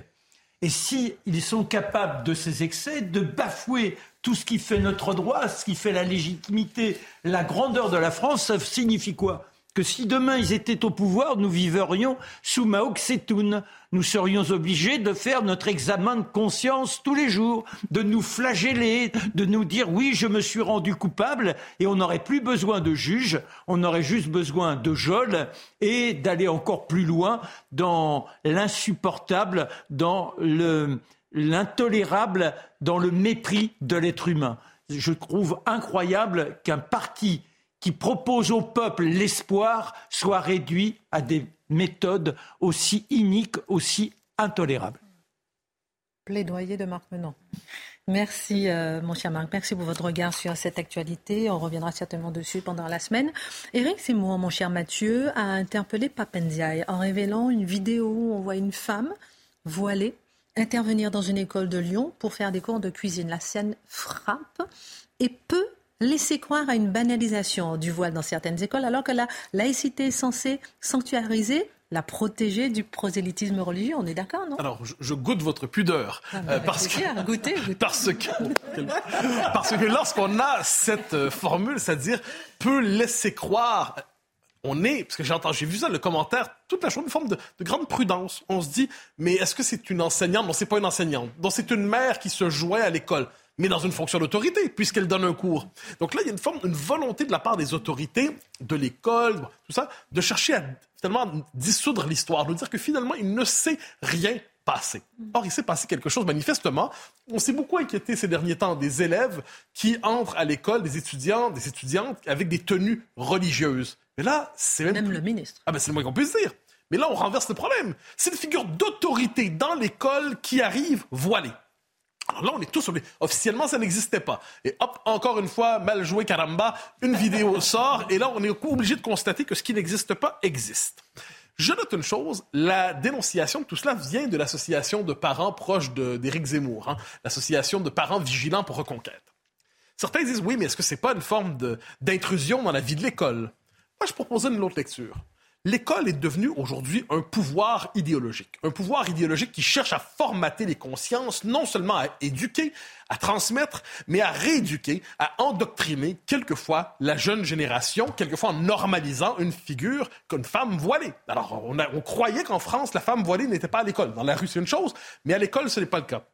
Et s'ils ils sont capables de ces excès, de bafouer tout ce qui fait notre droit, ce qui fait la légitimité, la grandeur de la France, ça signifie quoi? Que si demain ils étaient au pouvoir, nous vivrions sous Mao Tse-tung. Nous serions obligés de faire notre examen de conscience tous les jours, de nous flageller, de nous dire oui, je me suis rendu coupable et on n'aurait plus besoin de juge, on aurait juste besoin de geôle et d'aller encore plus loin dans l'insupportable, dans l'intolérable, dans le mépris de l'être humain. Je trouve incroyable qu'un parti qui propose au peuple l'espoir soit réduit à des méthodes aussi iniques, aussi intolérables. Plaidoyer de Marc Menon. Merci, euh, mon cher Marc. Merci pour votre regard sur cette actualité. On reviendra certainement dessus pendant la semaine. Éric Simon, mon cher Mathieu, a interpellé Papendiaï en révélant une vidéo où on voit une femme voilée intervenir dans une école de Lyon pour faire des cours de cuisine. La scène frappe et peut laisser croire à une banalisation du voile dans certaines écoles, alors que la laïcité est censée sanctuariser la protéger du prosélytisme religieux. On est d'accord, non? Alors, je, goûte votre pudeur. Ah, euh, parce, que, parce, que, parce que lorsqu'on a cette euh, formule, c'est-à-dire peut laisser croire on est, parce que j'ai j'ai vu ça, le commentaire, toute la chose, une forme de, grande prudence. On se dit, mais est-ce que c'est une enseignante? Non, c'est pas une enseignante. Donc, c'est une mère qui se jouait à l'école mais dans une fonction d'autorité, puisqu'elle donne un cours. Donc là, il y a une forme, une volonté de la part des autorités, de l'école, tout ça, de chercher à finalement dissoudre l'histoire, de dire que finalement, il ne sait rien passer. Or, il s'est passé quelque chose manifestement. On s'est beaucoup inquiété ces derniers temps des élèves qui entrent à l'école, des étudiants, des étudiantes avec des tenues religieuses. Mais là, c'est même... Même le ministre. Ah ben c'est le moins qu'on puisse dire. Mais là, on renverse le problème. C'est une figure d'autorité dans l'école qui arrive voilée. Alors là, on est tous sur Officiellement, ça n'existait pas. Et hop, encore une fois, mal joué caramba, une vidéo sort, et là, on est obligé de constater que ce qui n'existe pas existe. Je note une chose, la dénonciation de tout cela vient de l'association de parents proches d'Éric Zemmour, hein, l'association de parents vigilants pour Reconquête. Certains disent oui, mais est-ce que c'est pas une forme d'intrusion dans la vie de l'école? Moi, je proposais une autre lecture l'école est devenue aujourd'hui un pouvoir idéologique. Un pouvoir idéologique qui cherche à formater les consciences, non seulement à éduquer, à transmettre, mais à rééduquer, à endoctriner quelquefois la jeune génération, quelquefois en normalisant une figure qu'une femme voilée. Alors, on, on croyait qu'en France, la femme voilée n'était pas à l'école. Dans la rue, c'est une chose, mais à l'école, ce n'est pas le cas.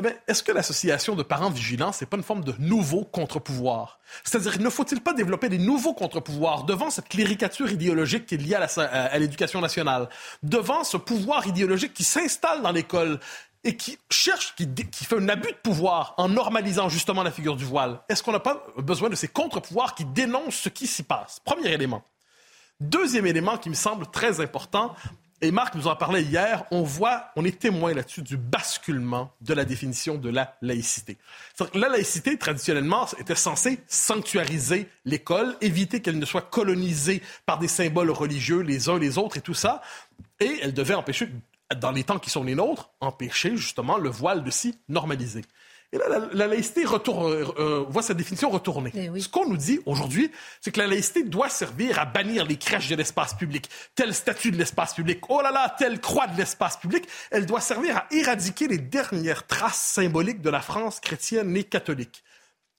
Eh est-ce que l'association de parents vigilants, c'est pas une forme de nouveau contre-pouvoir? C'est-à-dire, ne faut-il pas développer des nouveaux contre-pouvoirs devant cette cléricature idéologique qui est liée à l'éducation nationale, devant ce pouvoir idéologique qui s'installe dans l'école et qui cherche, qui, qui, fait un abus de pouvoir en normalisant justement la figure du voile? Est-ce qu'on n'a pas besoin de ces contre-pouvoirs qui dénoncent ce qui s'y passe? Premier élément. Deuxième élément qui me semble très important, et Marc nous en parlait hier, on voit, on est témoin là-dessus du basculement de la définition de la laïcité. La laïcité, traditionnellement, était censée sanctuariser l'école, éviter qu'elle ne soit colonisée par des symboles religieux les uns les autres et tout ça, et elle devait empêcher, dans les temps qui sont les nôtres, empêcher justement le voile de s'y normaliser. Et là, la, laïcité retourne, euh, voit sa définition retourner. Eh Ce qu'on nous dit aujourd'hui, c'est que la laïcité doit servir à bannir les crèches de l'espace public, tel statut de l'espace public, oh là là, telle croix de l'espace public. Elle doit servir à éradiquer les dernières traces symboliques de la France chrétienne et catholique.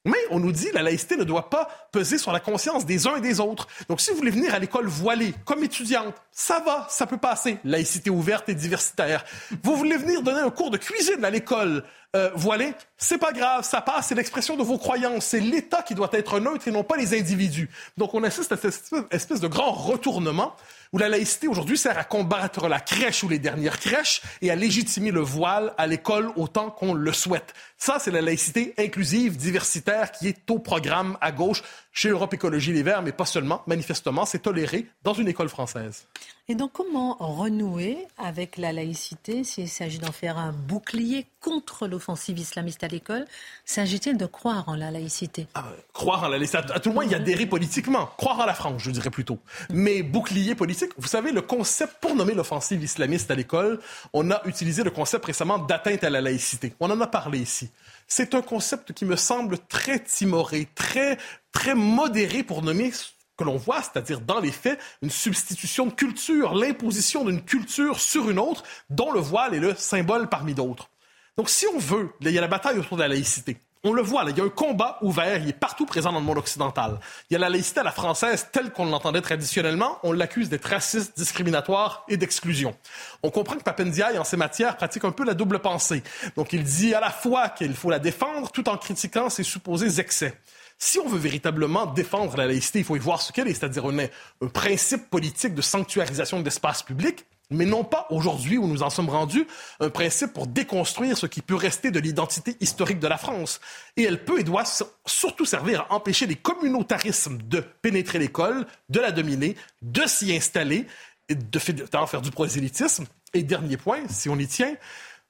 Mais on nous dit la laïcité ne doit pas peser sur la conscience des uns et des autres. Donc si vous voulez venir à l'école voilée comme étudiante, ça va, ça peut passer. Laïcité ouverte et diversitaire. Vous voulez venir donner un cours de cuisine à l'école euh, voilée, c'est pas grave, ça passe, c'est l'expression de vos croyances. C'est l'État qui doit être neutre et non pas les individus. Donc on assiste à cette espèce de grand retournement où la laïcité aujourd'hui sert à combattre la crèche ou les dernières crèches et à légitimer le voile à l'école autant qu'on le souhaite. Ça, c'est la laïcité inclusive, diversitaire qui est au programme à gauche chez Europe Écologie Les Verts, mais pas seulement. Manifestement, c'est toléré dans une école française. Et donc, comment renouer avec la laïcité s'il s'agit d'en faire un bouclier contre l'offensive islamiste à l'école? S'agit-il de croire en la laïcité? Ah, Croire en la laïcité. À, tout le moins, y adhérer politiquement. Croire en la France, je dirais plutôt. Mais bouclier politique, vous savez, le concept pour nommer l'offensive islamiste à l'école, on a utilisé le concept récemment d'atteinte à la laïcité. On en a parlé ici. C'est un concept qui me semble très timoré, très, très modéré pour nommer que l'on voit, c'est-à-dire dans les faits, une substitution de culture, l'imposition d'une culture sur une autre, dont le voile est le symbole parmi d'autres. Donc si on veut, il y a la bataille autour de la laïcité. On le voit, là, il y a un combat ouvert, il est partout présent dans le monde occidental. Il y a la laïcité à la française telle qu'on l'entendait traditionnellement, on l'accuse d'être raciste, discriminatoire et d'exclusion. On comprend que Papendiaï, en ces matières, pratique un peu la double pensée. Donc il dit à la fois qu'il faut la défendre tout en critiquant ses supposés excès. Si on veut véritablement défendre la laïcité, il faut y voir ce qu'elle est, c'est-à-dire un, un principe politique de sanctuarisation de l'espace public, mais non pas aujourd'hui où nous en sommes rendus, un principe pour déconstruire ce qui peut rester de l'identité historique de la France. Et elle peut et doit surtout servir à empêcher les communautarismes de pénétrer l'école, de la dominer, de s'y installer, et de faire du prosélytisme. Et dernier point, si on y tient,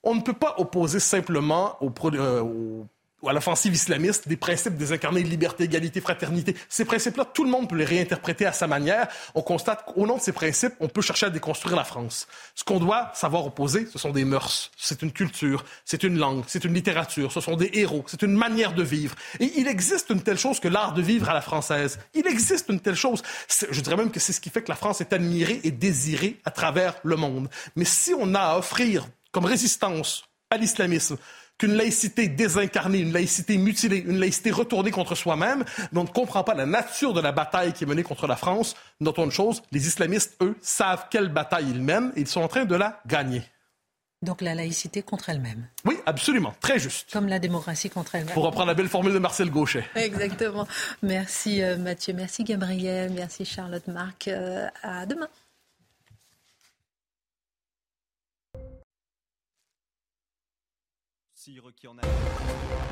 on ne peut pas opposer simplement au, euh, ou à l'offensive islamiste, des principes désincarnés de liberté, égalité, fraternité. Ces principes-là, tout le monde peut les réinterpréter à sa manière. On constate qu'au nom de ces principes, on peut chercher à déconstruire la France. Ce qu'on doit savoir opposer, ce sont des mœurs, c'est une culture, c'est une langue, c'est une littérature, ce sont des héros, c'est une manière de vivre. Et il existe une telle chose que l'art de vivre à la française. Il existe une telle chose. Je dirais même que c'est ce qui fait que la France est admirée et désirée à travers le monde. Mais si on a à offrir comme résistance à l'islamisme, qu'une laïcité désincarnée, une laïcité mutilée, une laïcité retournée contre soi-même, mais on ne comprend pas la nature de la bataille qui est menée contre la France. Notons une chose, les islamistes, eux, savent quelle bataille ils mènent et ils sont en train de la gagner. Donc la laïcité contre elle-même. Oui, absolument, très juste. Comme la démocratie contre elle-même. Pour reprendre la belle formule de Marcel Gauchet. Exactement. Merci euh, Mathieu, merci Gabriel, merci Charlotte Marc. Euh, à demain.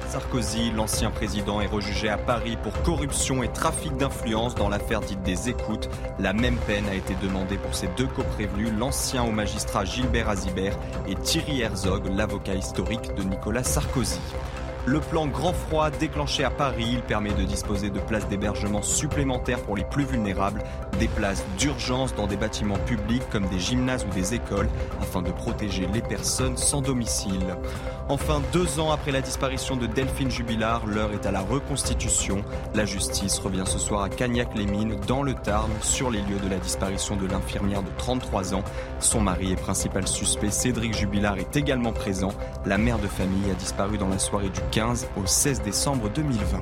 Sarkozy, l'ancien président, est rejugé à Paris pour corruption et trafic d'influence dans l'affaire dite des écoutes. La même peine a été demandée pour ses deux coprévenus, l'ancien haut magistrat Gilbert Azibert et Thierry Herzog, l'avocat historique de Nicolas Sarkozy. Le plan Grand Froid déclenché à Paris, il permet de disposer de places d'hébergement supplémentaires pour les plus vulnérables, des places d'urgence dans des bâtiments publics comme des gymnases ou des écoles afin de protéger les personnes sans domicile. Enfin, deux ans après la disparition de Delphine Jubilard, l'heure est à la reconstitution. La justice revient ce soir à Cagnac-les-Mines, dans le Tarn, sur les lieux de la disparition de l'infirmière de 33 ans. Son mari et principal suspect, Cédric Jubilard, est également présent. La mère de famille a disparu dans la soirée du 15 au 16 décembre 2020.